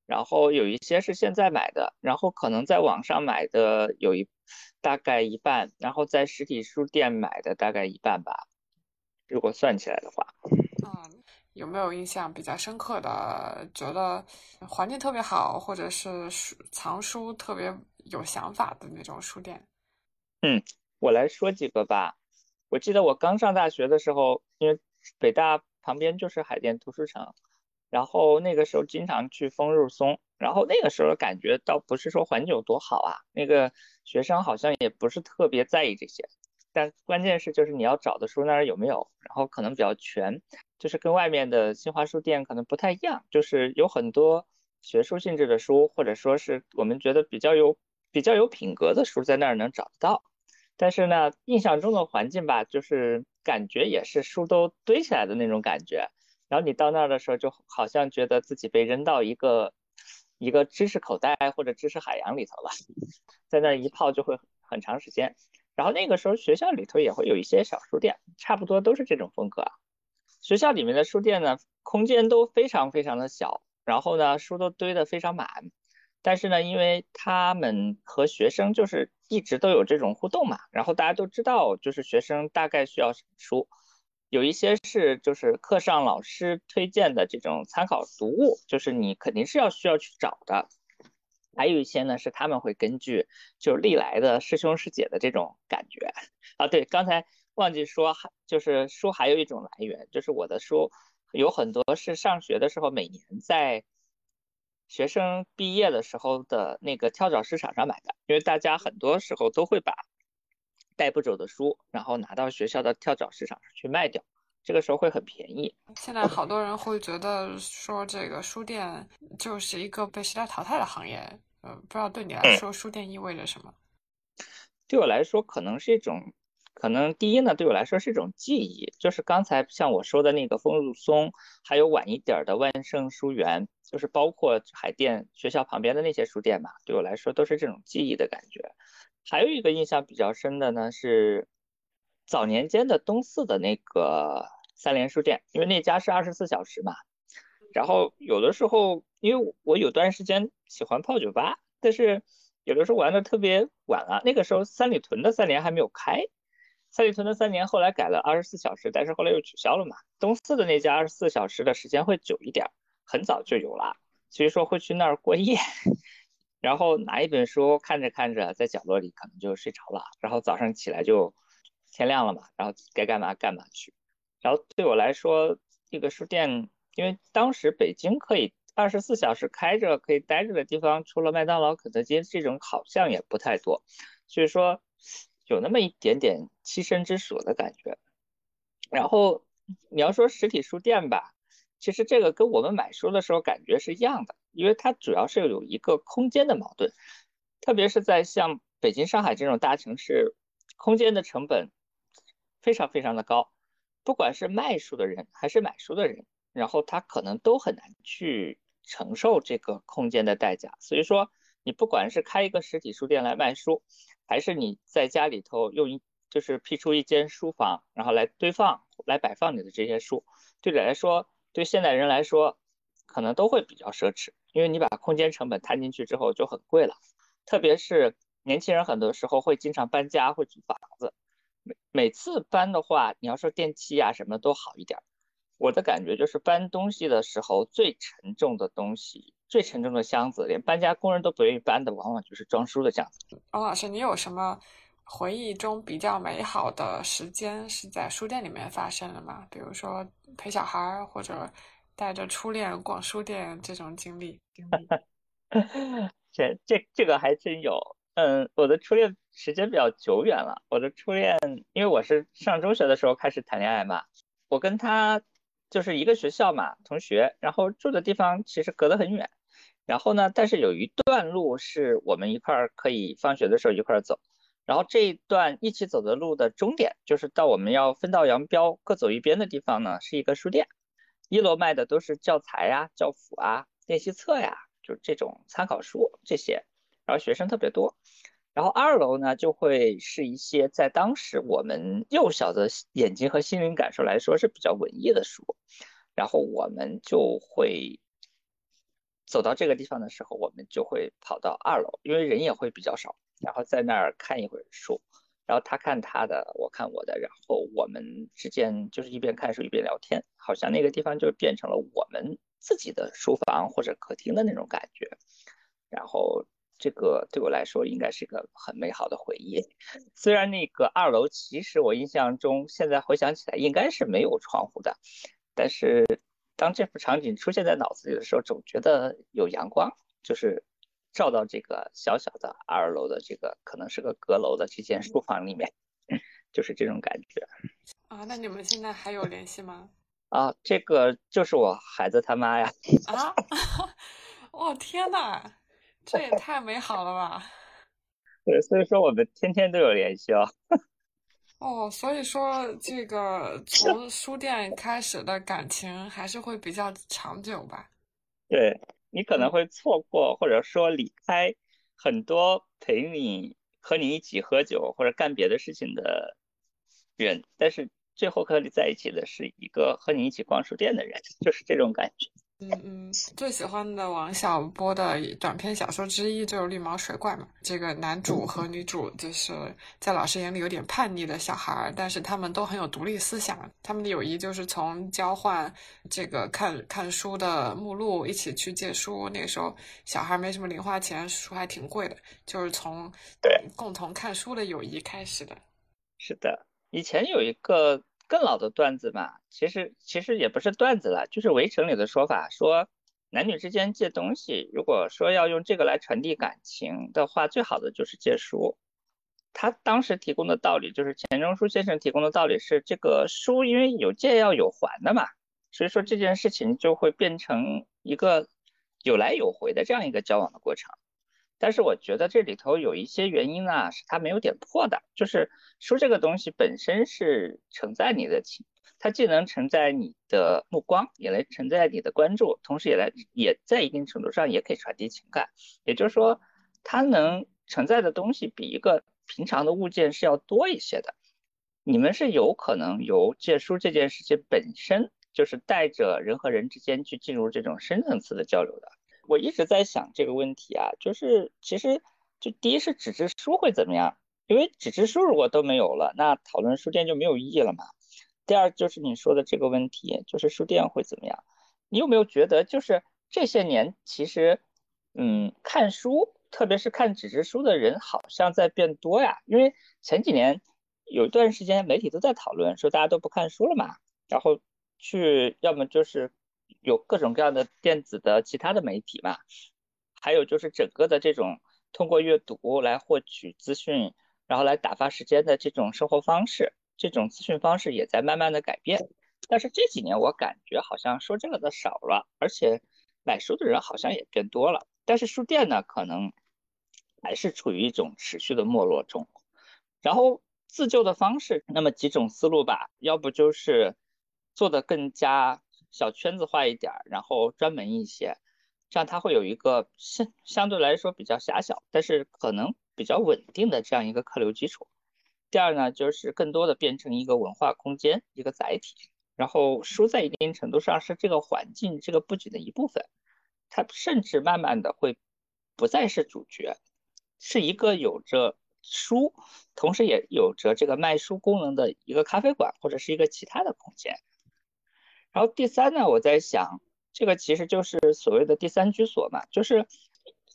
然后有一些是现在买的，然后可能在网上买的有一大概一半，然后在实体书店买的大概一半吧，如果算起来的话。嗯，有没有印象比较深刻的？觉得环境特别好，或者是书藏书特别有想法的那种书店？嗯，我来说几个吧。我记得我刚上大学的时候，因为北大旁边就是海淀图书城。然后那个时候经常去丰入松，然后那个时候感觉倒不是说环境有多好啊，那个学生好像也不是特别在意这些，但关键是就是你要找的书那儿有没有，然后可能比较全，就是跟外面的新华书店可能不太一样，就是有很多学术性质的书，或者说是我们觉得比较有比较有品格的书在那儿能找得到，但是呢，印象中的环境吧，就是感觉也是书都堆起来的那种感觉。然后你到那儿的时候，就好像觉得自己被扔到一个一个知识口袋或者知识海洋里头了，在那儿一泡就会很长时间。然后那个时候学校里头也会有一些小书店，差不多都是这种风格啊。学校里面的书店呢，空间都非常非常的小，然后呢书都堆得非常满。但是呢，因为他们和学生就是一直都有这种互动嘛，然后大家都知道，就是学生大概需要什么书。有一些是就是课上老师推荐的这种参考读物，就是你肯定是要需要去找的。还有一些呢是他们会根据就是历来的师兄师姐的这种感觉啊。对，刚才忘记说，就是书还有一种来源，就是我的书有很多是上学的时候每年在学生毕业的时候的那个跳蚤市场上买的，因为大家很多时候都会把。带不走的书，然后拿到学校的跳蚤市场上去卖掉，这个时候会很便宜。现在好多人会觉得说，这个书店就是一个被时代淘汰的行业。呃，不知道对你来说，书店意味着什么？对我来说，可能是一种，可能第一呢，对我来说是一种记忆，就是刚才像我说的那个丰入松，还有晚一点的万盛书园，就是包括海淀学校旁边的那些书店嘛，对我来说都是这种记忆的感觉。还有一个印象比较深的呢，是早年间的东四的那个三联书店，因为那家是二十四小时嘛。然后有的时候，因为我有段时间喜欢泡酒吧，但是有的时候玩的特别晚了。那个时候三里屯的三联还没有开，三里屯的三联后来改了二十四小时，但是后来又取消了嘛。东四的那家二十四小时的时间会久一点，很早就有了，所以说会去那儿过夜。然后拿一本书看着看着，在角落里可能就睡着了。然后早上起来就天亮了嘛，然后该干嘛干嘛去。然后对我来说，这个书店，因为当时北京可以二十四小时开着、可以待着的地方，除了麦当劳、肯德基这种，好像也不太多。所以说有那么一点点栖身之所的感觉。然后你要说实体书店吧。其实这个跟我们买书的时候感觉是一样的，因为它主要是有一个空间的矛盾，特别是在像北京、上海这种大城市，空间的成本非常非常的高，不管是卖书的人还是买书的人，然后他可能都很难去承受这个空间的代价。所以说，你不管是开一个实体书店来卖书，还是你在家里头用一就是辟出一间书房，然后来堆放、来摆放你的这些书，对你来说。对现代人来说，可能都会比较奢侈，因为你把空间成本摊进去之后就很贵了。特别是年轻人，很多时候会经常搬家，会租房子。每每次搬的话，你要说电器啊什么都好一点。我的感觉就是搬东西的时候，最沉重的东西、最沉重的箱子，连搬家工人都不愿意搬的，往往就是装书的箱子。王老师，你有什么回忆中比较美好的时间是在书店里面发生的吗？比如说。陪小孩或者带着初恋逛书店这种经历，这这这个还真有。嗯，我的初恋时间比较久远了。我的初恋，因为我是上中学的时候开始谈恋爱嘛，我跟他就是一个学校嘛，同学，然后住的地方其实隔得很远。然后呢，但是有一段路是我们一块儿可以放学的时候一块儿走。然后这一段一起走的路的终点，就是到我们要分道扬镳各走一边的地方呢，是一个书店。一楼卖的都是教材呀、教辅啊、练习册呀，就这种参考书这些。然后学生特别多。然后二楼呢，就会是一些在当时我们幼小的眼睛和心灵感受来说是比较文艺的书。然后我们就会走到这个地方的时候，我们就会跑到二楼，因为人也会比较少。然后在那儿看一会儿书，然后他看他的，我看我的，然后我们之间就是一边看书一边聊天，好像那个地方就变成了我们自己的书房或者客厅的那种感觉。然后这个对我来说应该是一个很美好的回忆。虽然那个二楼其实我印象中现在回想起来应该是没有窗户的，但是当这幅场景出现在脑子里的时候，总觉得有阳光，就是。照到这个小小的二楼的这个可能是个阁楼的这间书房里面，就是这种感觉啊。那你们现在还有联系吗？啊，这个就是我孩子他妈呀。啊！哦天哪，这也太美好了吧！对，所以说我们天天都有联系哦。哦，所以说这个从书店开始的感情还是会比较长久吧？对。你可能会错过，或者说离开很多陪你和你一起喝酒或者干别的事情的人，但是最后和你在一起的是一个和你一起逛书店的人，就是这种感觉。嗯嗯，最喜欢的王小波的短篇小说之一就是《绿毛水怪》嘛。这个男主和女主就是在老师眼里有点叛逆的小孩，但是他们都很有独立思想。他们的友谊就是从交换这个看看书的目录，一起去借书。那个时候小孩没什么零花钱，书还挺贵的，就是从对共同看书的友谊开始的。是的，以前有一个。更老的段子嘛，其实其实也不是段子了，就是围城里的说法，说男女之间借东西，如果说要用这个来传递感情的话，最好的就是借书。他当时提供的道理就是钱钟书先生提供的道理是，这个书因为有借要有还的嘛，所以说这件事情就会变成一个有来有回的这样一个交往的过程。但是我觉得这里头有一些原因呢，是它没有点破的。就是书这个东西本身是承载你的情，它既能承载你的目光，也能承载你的关注，同时也来也在一定程度上也可以传递情感。也就是说，它能承载的东西比一个平常的物件是要多一些的。你们是有可能由借书这件事情本身，就是带着人和人之间去进入这种深层次的交流的。我一直在想这个问题啊，就是其实就第一是纸质书会怎么样？因为纸质书如果都没有了，那讨论书店就没有意义了嘛。第二就是你说的这个问题，就是书店会怎么样？你有没有觉得就是这些年其实，嗯，看书，特别是看纸质书的人好像在变多呀？因为前几年有一段时间媒体都在讨论说大家都不看书了嘛，然后去要么就是。有各种各样的电子的其他的媒体嘛，还有就是整个的这种通过阅读来获取资讯，然后来打发时间的这种生活方式，这种资讯方式也在慢慢的改变。但是这几年我感觉好像说这个的少了，而且买书的人好像也变多了。但是书店呢，可能还是处于一种持续的没落中。然后自救的方式，那么几种思路吧，要不就是做的更加。小圈子化一点，然后专门一些，这样它会有一个相相对来说比较狭小，但是可能比较稳定的这样一个客流基础。第二呢，就是更多的变成一个文化空间，一个载体。然后书在一定程度上是这个环境、这个布局的一部分，它甚至慢慢的会不再是主角，是一个有着书，同时也有着这个卖书功能的一个咖啡馆，或者是一个其他的空间。然后第三呢，我在想，这个其实就是所谓的第三居所嘛，就是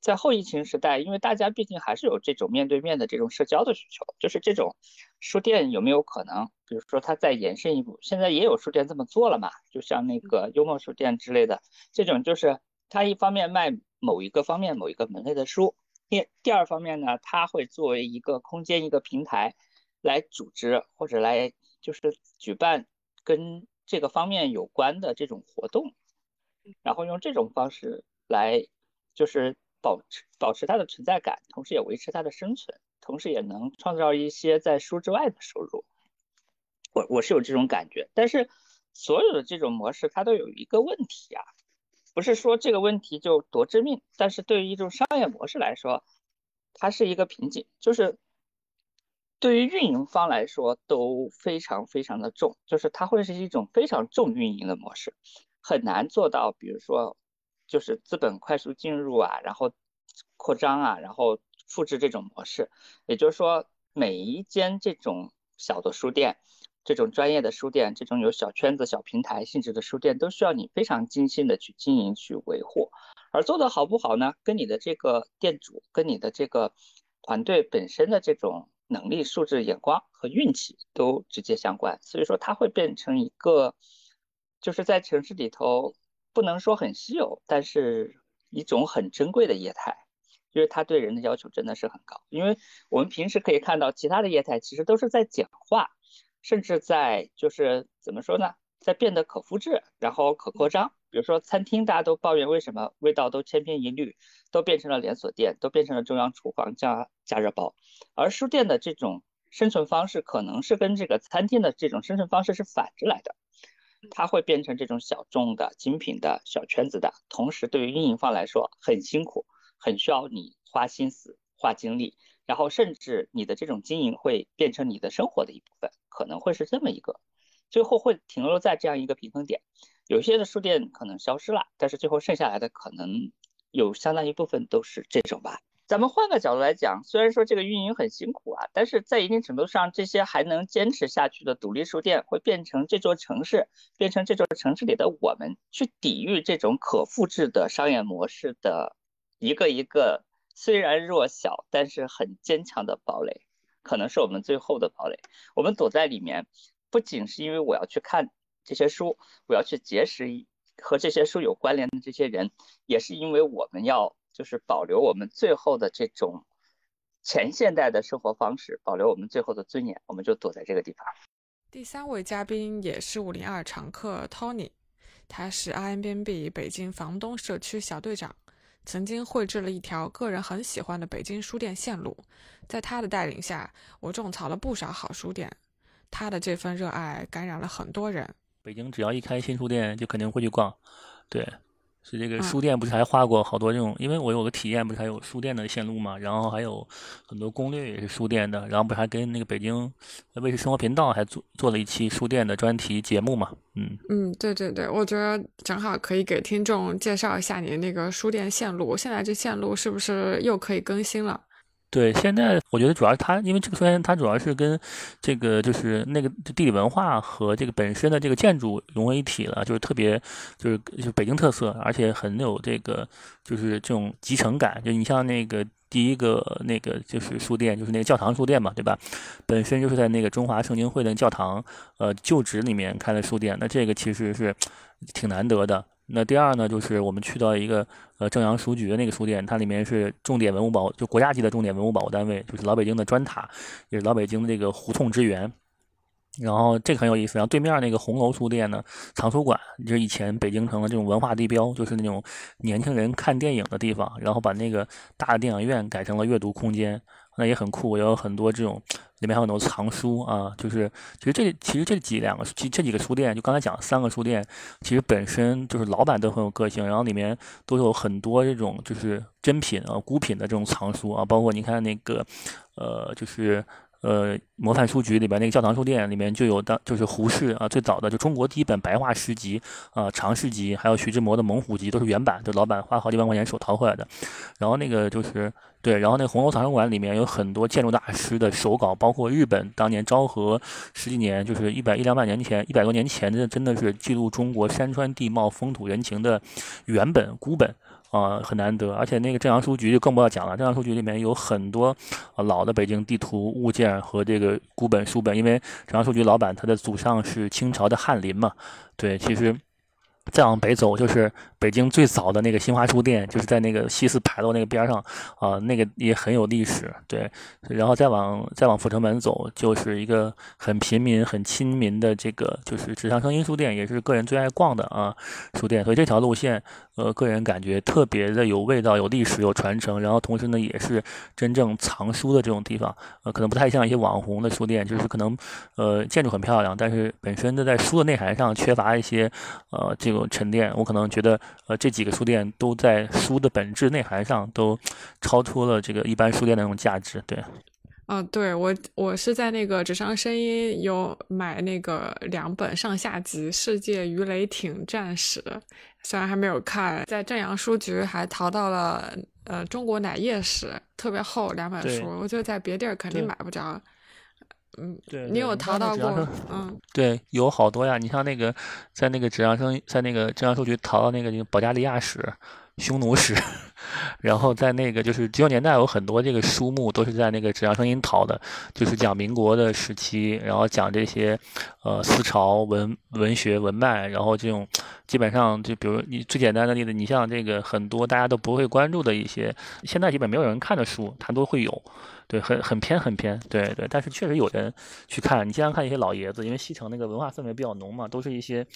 在后疫情时代，因为大家毕竟还是有这种面对面的这种社交的需求，就是这种书店有没有可能，比如说它再延伸一步，现在也有书店这么做了嘛，就像那个幽默书店之类的，这种就是它一方面卖某一个方面某一个门类的书，第第二方面呢，它会作为一个空间一个平台来组织或者来就是举办跟这个方面有关的这种活动，然后用这种方式来就是保持保持它的存在感，同时也维持它的生存，同时也能创造一些在书之外的收入。我我是有这种感觉，但是所有的这种模式它都有一个问题啊，不是说这个问题就多致命，但是对于一种商业模式来说，它是一个瓶颈，就是对于运营方来说都非常非常的重，就是它会是一种非常重运营的模式，很难做到，比如说就是资本快速进入啊，然后扩张啊，然后复制这种模式，也就是说每一间这种小的书店。这种专业的书店，这种有小圈子、小平台性质的书店，都需要你非常精心的去经营、去维护。而做的好不好呢？跟你的这个店主、跟你的这个团队本身的这种能力、素质、眼光和运气都直接相关。所以说，它会变成一个，就是在城市里头不能说很稀有，但是一种很珍贵的业态，因为它对人的要求真的是很高。因为我们平时可以看到，其他的业态其实都是在简化。甚至在就是怎么说呢，在变得可复制，然后可扩张。比如说餐厅，大家都抱怨为什么味道都千篇一律，都变成了连锁店，都变成了中央厨房加加热包。而书店的这种生存方式，可能是跟这个餐厅的这种生存方式是反着来的。它会变成这种小众的精品的小圈子的，同时对于运营方来说很辛苦，很需要你花心思、花精力。然后甚至你的这种经营会变成你的生活的一部分，可能会是这么一个，最后会停留在这样一个平衡点。有些的书店可能消失了，但是最后剩下来的可能有相当一部分都是这种吧。咱们换个角度来讲，虽然说这个运营很辛苦啊，但是在一定程度上，这些还能坚持下去的独立书店会变成这座城市，变成这座城市里的我们，去抵御这种可复制的商业模式的一个一个。虽然弱小，但是很坚强的堡垒，可能是我们最后的堡垒。我们躲在里面，不仅是因为我要去看这些书，我要去结识和这些书有关联的这些人，也是因为我们要就是保留我们最后的这种前现代的生活方式，保留我们最后的尊严，我们就躲在这个地方。第三位嘉宾也是五零二常客 Tony，他是 INBNB 北京房东社区小队长。曾经绘制了一条个人很喜欢的北京书店线路，在他的带领下，我种草了不少好书店。他的这份热爱感染了很多人。北京只要一开新书店，就肯定会去逛，对。是这个书店不是还画过好多这种？因为我有个体验，不是还有书店的线路嘛？然后还有很多攻略也是书店的，然后不是还跟那个北京卫视生活频道还做做了一期书店的专题节目嘛？嗯嗯，对对对，我觉得正好可以给听众介绍一下你那个书店线路。现在这线路是不是又可以更新了？对，现在我觉得主要它，因为这个书店它主要是跟这个就是那个地理文化和这个本身的这个建筑融为一体了，就是特别就是就是北京特色，而且很有这个就是这种集成感。就你像那个第一个那个就是书店，就是那个教堂书店嘛，对吧？本身就是在那个中华圣经会的教堂呃旧址里面开的书店，那这个其实是挺难得的。那第二呢，就是我们去到一个呃正阳书局的那个书店，它里面是重点文物保护，就国家级的重点文物保护单位，就是老北京的砖塔，也是老北京的这个胡同之源。然后这个很有意思。然后对面那个红楼书店呢，藏书馆，就是以前北京城的这种文化地标，就是那种年轻人看电影的地方。然后把那个大的电影院改成了阅读空间，那也很酷，也有很多这种。里面还有很多藏书啊，就是其实这其实这几两个，其这几个书店，就刚才讲三个书店，其实本身就是老板都很有个性，然后里面都有很多这种就是珍品啊、孤品的这种藏书啊，包括你看那个，呃，就是呃模范书局里边那个教堂书店里面就有当就是胡适啊最早的就中国第一本白话诗集啊长诗集，还有徐志摩的猛虎集都是原版，就老板花好几万块钱手淘回来的，然后那个就是。对，然后那个红楼藏书馆里面有很多建筑大师的手稿，包括日本当年昭和十几年，就是一百一两百年前，一百多年前的，真的是记录中国山川地貌、风土人情的原本孤本啊，很难得。而且那个正阳书局就更不要讲了，正阳书局里面有很多老的北京地图物件和这个古本书本，因为正阳书局老板他的祖上是清朝的翰林嘛，对，其实。再往北走就是北京最早的那个新华书店，就是在那个西四牌楼那个边上啊，那个也很有历史。对，然后再往再往阜成门走，就是一个很平民、很亲民的这个，就是纸上声音书店，也是个人最爱逛的啊书店。所以这条路线，呃，个人感觉特别的有味道、有历史、有传承。然后同时呢，也是真正藏书的这种地方。呃，可能不太像一些网红的书店，就是可能呃建筑很漂亮，但是本身的在书的内涵上缺乏一些呃这。种沉淀，我可能觉得，呃，这几个书店都在书的本质内涵上都超出了这个一般书店的那种价值。对，嗯，对我我是在那个纸上声音有买那个两本上下集《世界鱼雷艇战史》，虽然还没有看，在正阳书局还淘到了呃《中国奶业史》，特别厚两本书，我觉得在别地儿肯定买不着。嗯，对，你有淘到过？嗯，对，有好多呀。你像那个，在那个浙江生，在那个浙江书局淘到那个那个保加利亚史、匈奴史，然后在那个就是九十年代有很多这个书目都是在那个纸上声音淘的，就是讲民国的时期，然后讲这些呃思潮文文学文脉，然后这种基本上就比如你最简单的例子，你像这个很多大家都不会关注的一些，现在基本没有人看的书，它都会有。对，很很偏很偏，对对，但是确实有人去看。你经常看一些老爷子，因为西城那个文化氛围比较浓嘛，都是一些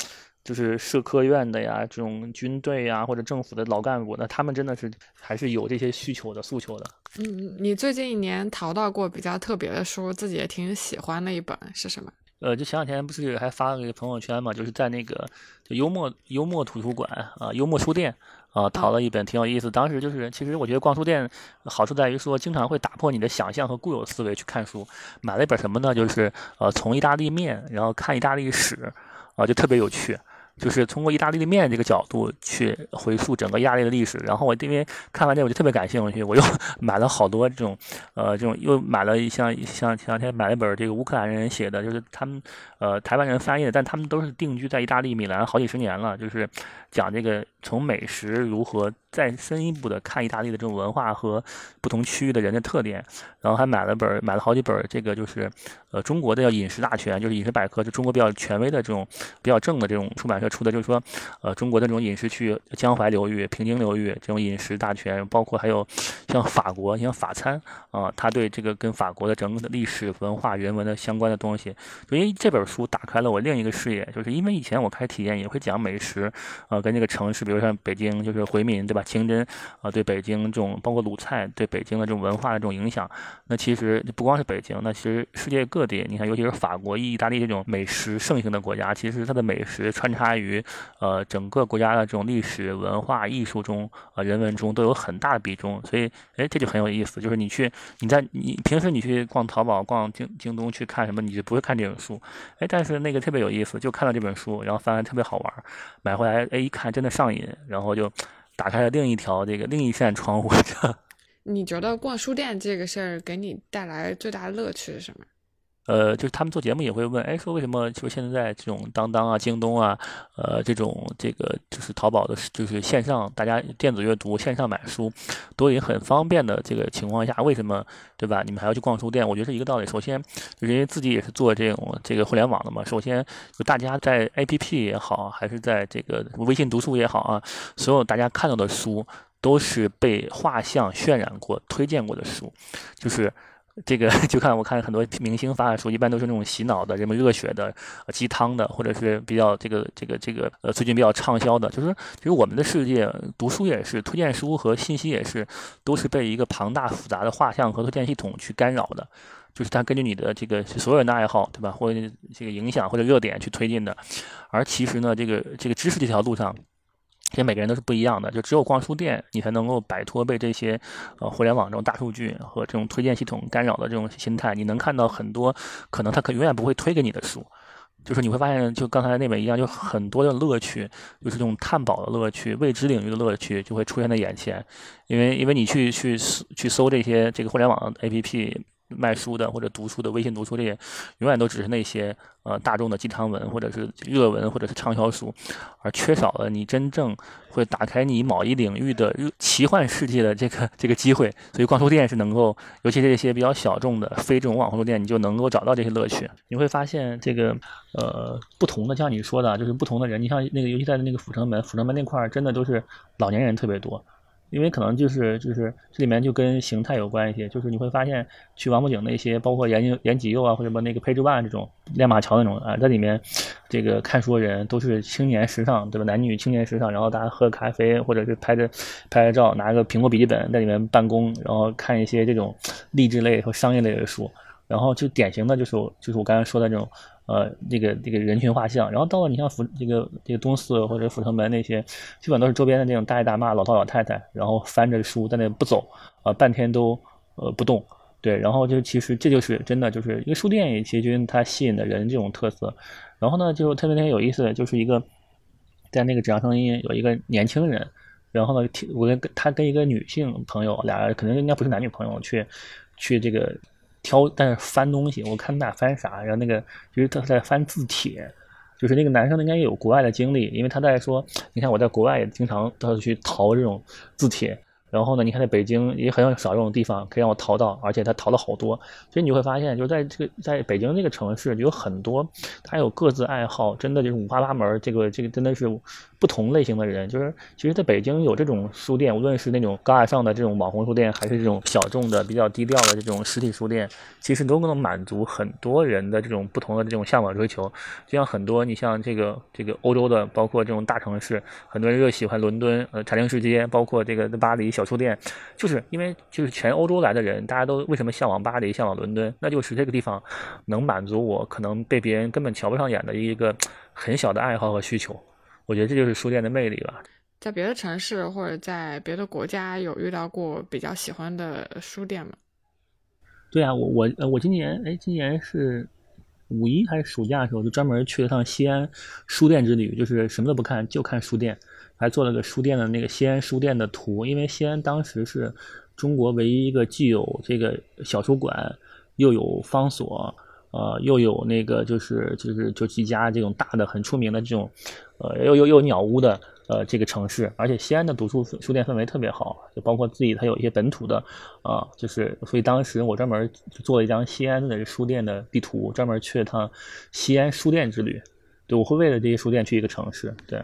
就是社科院的呀，这种军队呀或者政府的老干部，那他们真的是还是有这些需求的诉求的。嗯，你最近一年淘到过比较特别的书，自己也挺喜欢的一本是什么？呃，就前两天不是还发了一个朋友圈嘛，就是在那个就幽默幽默图书馆啊，幽默书店。啊，淘了一本挺有意思。当时就是，其实我觉得逛书店好处在于说，经常会打破你的想象和固有思维去看书。买了一本什么呢？就是呃，从意大利面，然后看意大利史，啊，就特别有趣。就是通过意大利的面这个角度去回溯整个意大利的历史，然后我因为看完这我就特别感兴趣，我又 买了好多这种，呃，这种又买了一像像前两天买了本这个乌克兰人写的，就是他们呃台湾人翻译的，但他们都是定居在意大利米兰好几十年了，就是讲这个从美食如何。再深一步的看意大利的这种文化和不同区域的人的特点，然后还买了本买了好几本这个就是呃中国的叫饮食大全，就是饮食百科，就中国比较权威的这种比较正的这种出版社出的，就是说呃中国的这种饮食区，江淮流域、平津流域这种饮食大全，包括还有像法国，像法餐啊，他对这个跟法国的整个的历史文化人文的相关的东西，因为这本书打开了我另一个视野，就是因为以前我开体验也会讲美食啊，跟这个城市，比如像北京就是回民对吧？清真啊，对北京这种包括鲁菜对北京的这种文化的这种影响，那其实不光是北京，那其实世界各地，你看，尤其是法国、意大利这种美食盛行的国家，其实它的美食穿插于呃整个国家的这种历史文化艺术中啊人文中都有很大的比重，所以哎这就很有意思，就是你去你在你平时你去逛淘宝、逛京京东去看什么，你就不会看这本书，哎，但是那个特别有意思，就看了这本书，然后翻完特别好玩，买回来哎一看真的上瘾，然后就。打开了另一条这个另一扇窗户。你觉得逛书店这个事儿给你带来最大的乐趣是什么？呃，就是他们做节目也会问，哎，说为什么就是现在这种当当啊、京东啊，呃，这种这个就是淘宝的，就是线上大家电子阅读、线上买书都已经很方便的这个情况下，为什么对吧？你们还要去逛书店？我觉得是一个道理。首先，就是因为自己也是做这种这个互联网的嘛。首先，就大家在 APP 也好，还是在这个微信读书也好啊，所有大家看到的书都是被画像渲染过、推荐过的书，就是。这个 就看我看很多明星发的书，一般都是那种洗脑的、人们热血的、鸡汤的，或者是比较这个这个这个呃最近比较畅销的。就是其实我们的世界读书也是推荐书和信息也是都是被一个庞大复杂的画像和推荐系统去干扰的，就是它根据你的这个所有人的爱好，对吧？或者这个影响或者热点去推进的。而其实呢，这个这个知识这条路上。其实每个人都是不一样的，就只有逛书店，你才能够摆脱被这些呃互联网这种大数据和这种推荐系统干扰的这种心态。你能看到很多可能他可永远不会推给你的书，就是你会发现，就刚才那本一样，就很多的乐趣，就是这种探宝的乐趣、未知领域的乐趣就会出现在眼前。因为因为你去去去搜这些这个互联网 APP。卖书的或者读书的微信读书这些，永远都只是那些呃大众的鸡汤文或者是热文或者是畅销书，而缺少了你真正会打开你某一领域的奇幻世界的这个这个机会。所以逛书店是能够，尤其是这些比较小众的非这种网红书店，你就能够找到这些乐趣。你会发现这个呃不同的，像你说的，就是不同的人。你像那个，尤其在那个阜成门，阜成门那块儿真的都是老年人特别多。因为可能就是就是这里面就跟形态有关系，就是你会发现去王府井那些，包括延延吉佑啊，或者什么那个配置万这种亮马桥那种啊，在里面这个看书的人都是青年时尚，对吧？男女青年时尚，然后大家喝咖啡，或者是拍着拍着照，拿个苹果笔记本在里面办公，然后看一些这种励志类和商业类的书，然后就典型的就是就是我刚才说的这种。呃，这个这个人群画像，然后到了你像府这个这个东四或者阜成门那些，基本都是周边的那种大爷大妈、老头老太太，然后翻着书在那不走，啊，半天都呃不动，对，然后就其实这就是真的就是一个书店也，其实它吸引的人这种特色。然后呢，就特别特别有意思的就是一个在那个纸上声音有一个年轻人，然后呢，我跟他跟一个女性朋友俩人可能应该不是男女朋友去去这个。挑，但是翻东西，我看他俩翻啥，然后那个就是他在翻字帖，就是那个男生应该有国外的经历，因为他在说，你看我在国外也经常到处去淘这种字帖。然后呢？你看，在北京也很少这种地方可以让我淘到，而且他淘了好多。所以你会发现，就是在这个在北京这个城市，有很多他有各自爱好，真的就是五花八门。这个这个真的是不同类型的人。就是其实，在北京有这种书店，无论是那种高大上的这种网红书店，还是这种小众的、比较低调的这种实体书店，其实都能满足很多人的这种不同的这种向往追求。就像很多，你像这个这个欧洲的，包括这种大城市，很多人又喜欢伦敦、呃查令士街，包括这个巴黎。小书店，就是因为就是全欧洲来的人，大家都为什么向往巴黎、向往伦敦？那就是这个地方能满足我可能被别人根本瞧不上眼的一个很小的爱好和需求。我觉得这就是书店的魅力吧。在别的城市或者在别的国家有遇到过比较喜欢的书店吗？对啊，我我呃我今年哎，今年是五一还是暑假的时候，就专门去了趟西安书店之旅，就是什么都不看，就看书店。还做了个书店的那个西安书店的图，因为西安当时是中国唯一一个既有这个小书馆，又有方所，呃，又有那个就是就是就几家这种大的很出名的这种，呃，又又又鸟屋的呃这个城市，而且西安的读书书店氛围特别好，就包括自己它有一些本土的啊，就是所以当时我专门做了一张西安的书店的地图，专门去了趟西安书店之旅，对我会为了这些书店去一个城市，对。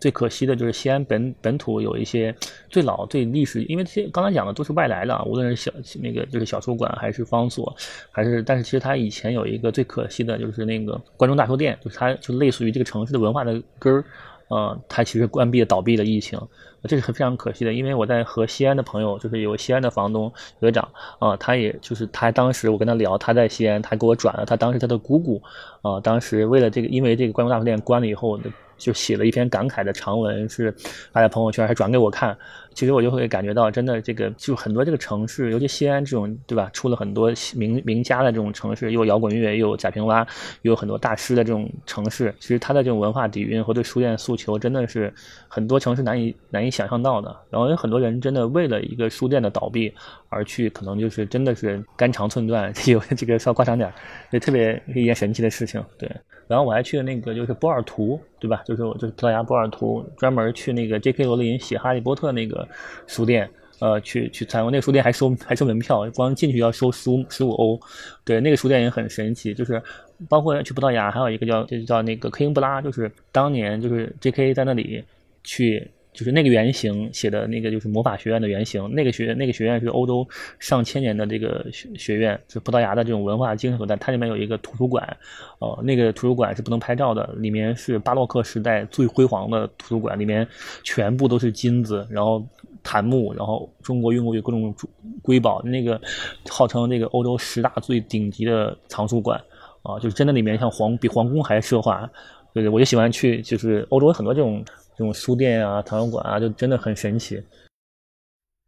最可惜的就是西安本本土有一些最老、最历史，因为这些刚才讲的都是外来的，无论是小那个就是小书馆，还是方所，还是，但是其实它以前有一个最可惜的就是那个关中大书店，就是它就类似于这个城市的文化的根儿，呃，它其实关闭了、倒闭了，疫情，这是非常可惜的。因为我在和西安的朋友，就是有西安的房东学长啊，他也就是他当时我跟他聊，他在西安，他给我转了他当时他的姑姑啊，当时为了这个，因为这个关中大书店关了以后。就写了一篇感慨的长文，是发在朋友圈，还转给我看。其实我就会感觉到，真的这个就很多这个城市，尤其西安这种，对吧？出了很多名名家的这种城市，又有摇滚乐，又有贾平凹，又有很多大师的这种城市。其实它的这种文化底蕴和对书店诉求，真的是很多城市难以难以想象到的。然后有很多人真的为了一个书店的倒闭而去，可能就是真的是肝肠寸断。有这个稍夸张点，也特别是一件神奇的事情。对，然后我还去了那个就是波尔图，对吧？就是我就是葡萄牙波尔图，专门去那个 J.K. 罗琳写《哈利波特》那个。书店，呃，去去参观那个书店还收还收门票，光进去要收十五十五欧。对，那个书店也很神奇，就是包括去葡萄牙，还有一个叫就叫那个科英布拉，就是当年就是 J.K. 在那里去。就是那个原型写的那个，就是魔法学院的原型。那个学，那个学院是欧洲上千年的这个学学院，是葡萄牙的这种文化精神所在。它里面有一个图书馆，哦，那个图书馆是不能拍照的，里面是巴洛克时代最辉煌的图书馆，里面全部都是金子，然后檀木，然后中国运过去各种瑰宝。那个号称那个欧洲十大最顶级的藏书馆，啊，就是真的里面像皇比皇宫还奢华。对对，我就喜欢去，就是欧洲很多这种。这种书店啊、图书馆啊，就真的很神奇。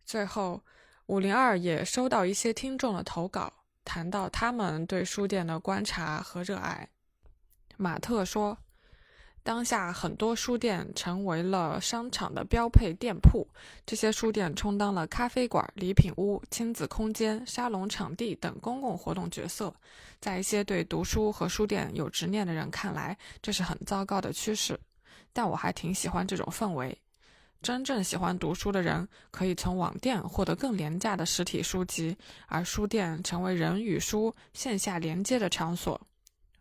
最后，五零二也收到一些听众的投稿，谈到他们对书店的观察和热爱。马特说，当下很多书店成为了商场的标配店铺，这些书店充当了咖啡馆、礼品屋、亲子空间、沙龙场地等公共活动角色。在一些对读书和书店有执念的人看来，这是很糟糕的趋势。但我还挺喜欢这种氛围。真正喜欢读书的人可以从网店获得更廉价的实体书籍，而书店成为人与书线下连接的场所。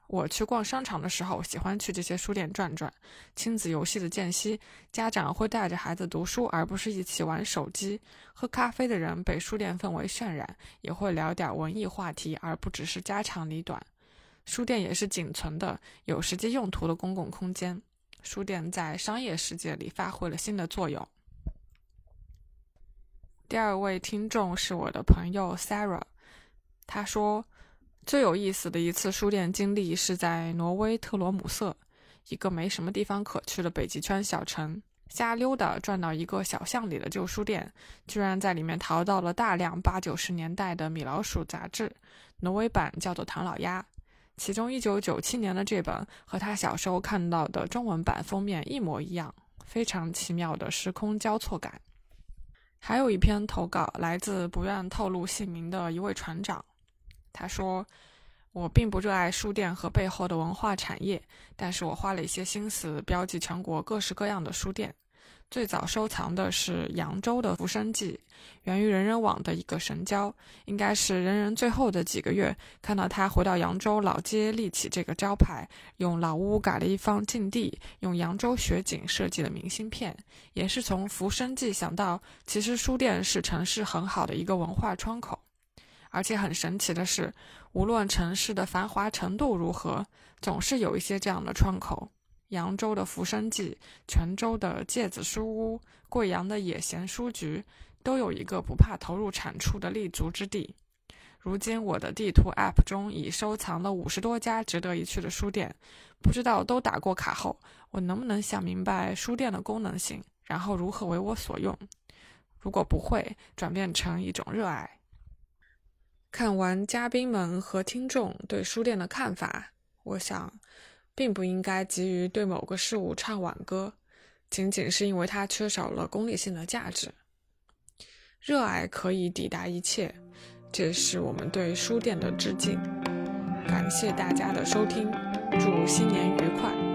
我去逛商场的时候，喜欢去这些书店转转。亲子游戏的间隙，家长会带着孩子读书，而不是一起玩手机。喝咖啡的人被书店氛围渲染，也会聊点文艺话题，而不只是家长里短。书店也是仅存的有实际用途的公共空间。书店在商业世界里发挥了新的作用。第二位听众是我的朋友 Sarah，他说。最有意思的一次书店经历是在挪威特罗姆瑟，一个没什么地方可去的北极圈小城。瞎溜达转到一个小巷里的旧书店，居然在里面淘到了大量八九十年代的米老鼠杂志，挪威版叫做《唐老鸭》，其中一九九七年的这本和他小时候看到的中文版封面一模一样，非常奇妙的时空交错感。还有一篇投稿来自不愿透露姓名的一位船长。他说：“我并不热爱书店和背后的文化产业，但是我花了一些心思标记全国各式各样的书店。最早收藏的是扬州的《浮生记》，源于人人网的一个神交，应该是人人最后的几个月看到他回到扬州老街立起这个招牌，用老屋改了一方禁地，用扬州雪景设计了明信片，也是从《浮生记》想到，其实书店是城市很好的一个文化窗口。”而且很神奇的是，无论城市的繁华程度如何，总是有一些这样的窗口。扬州的浮生记、泉州的芥子书屋、贵阳的野闲书局，都有一个不怕投入产出的立足之地。如今，我的地图 App 中已收藏了五十多家值得一去的书店，不知道都打过卡后，我能不能想明白书店的功能性，然后如何为我所用？如果不会，转变成一种热爱。看完嘉宾们和听众对书店的看法，我想，并不应该急于对某个事物唱挽歌，仅仅是因为它缺少了功利性的价值。热爱可以抵达一切，这是我们对书店的致敬。感谢大家的收听，祝新年愉快！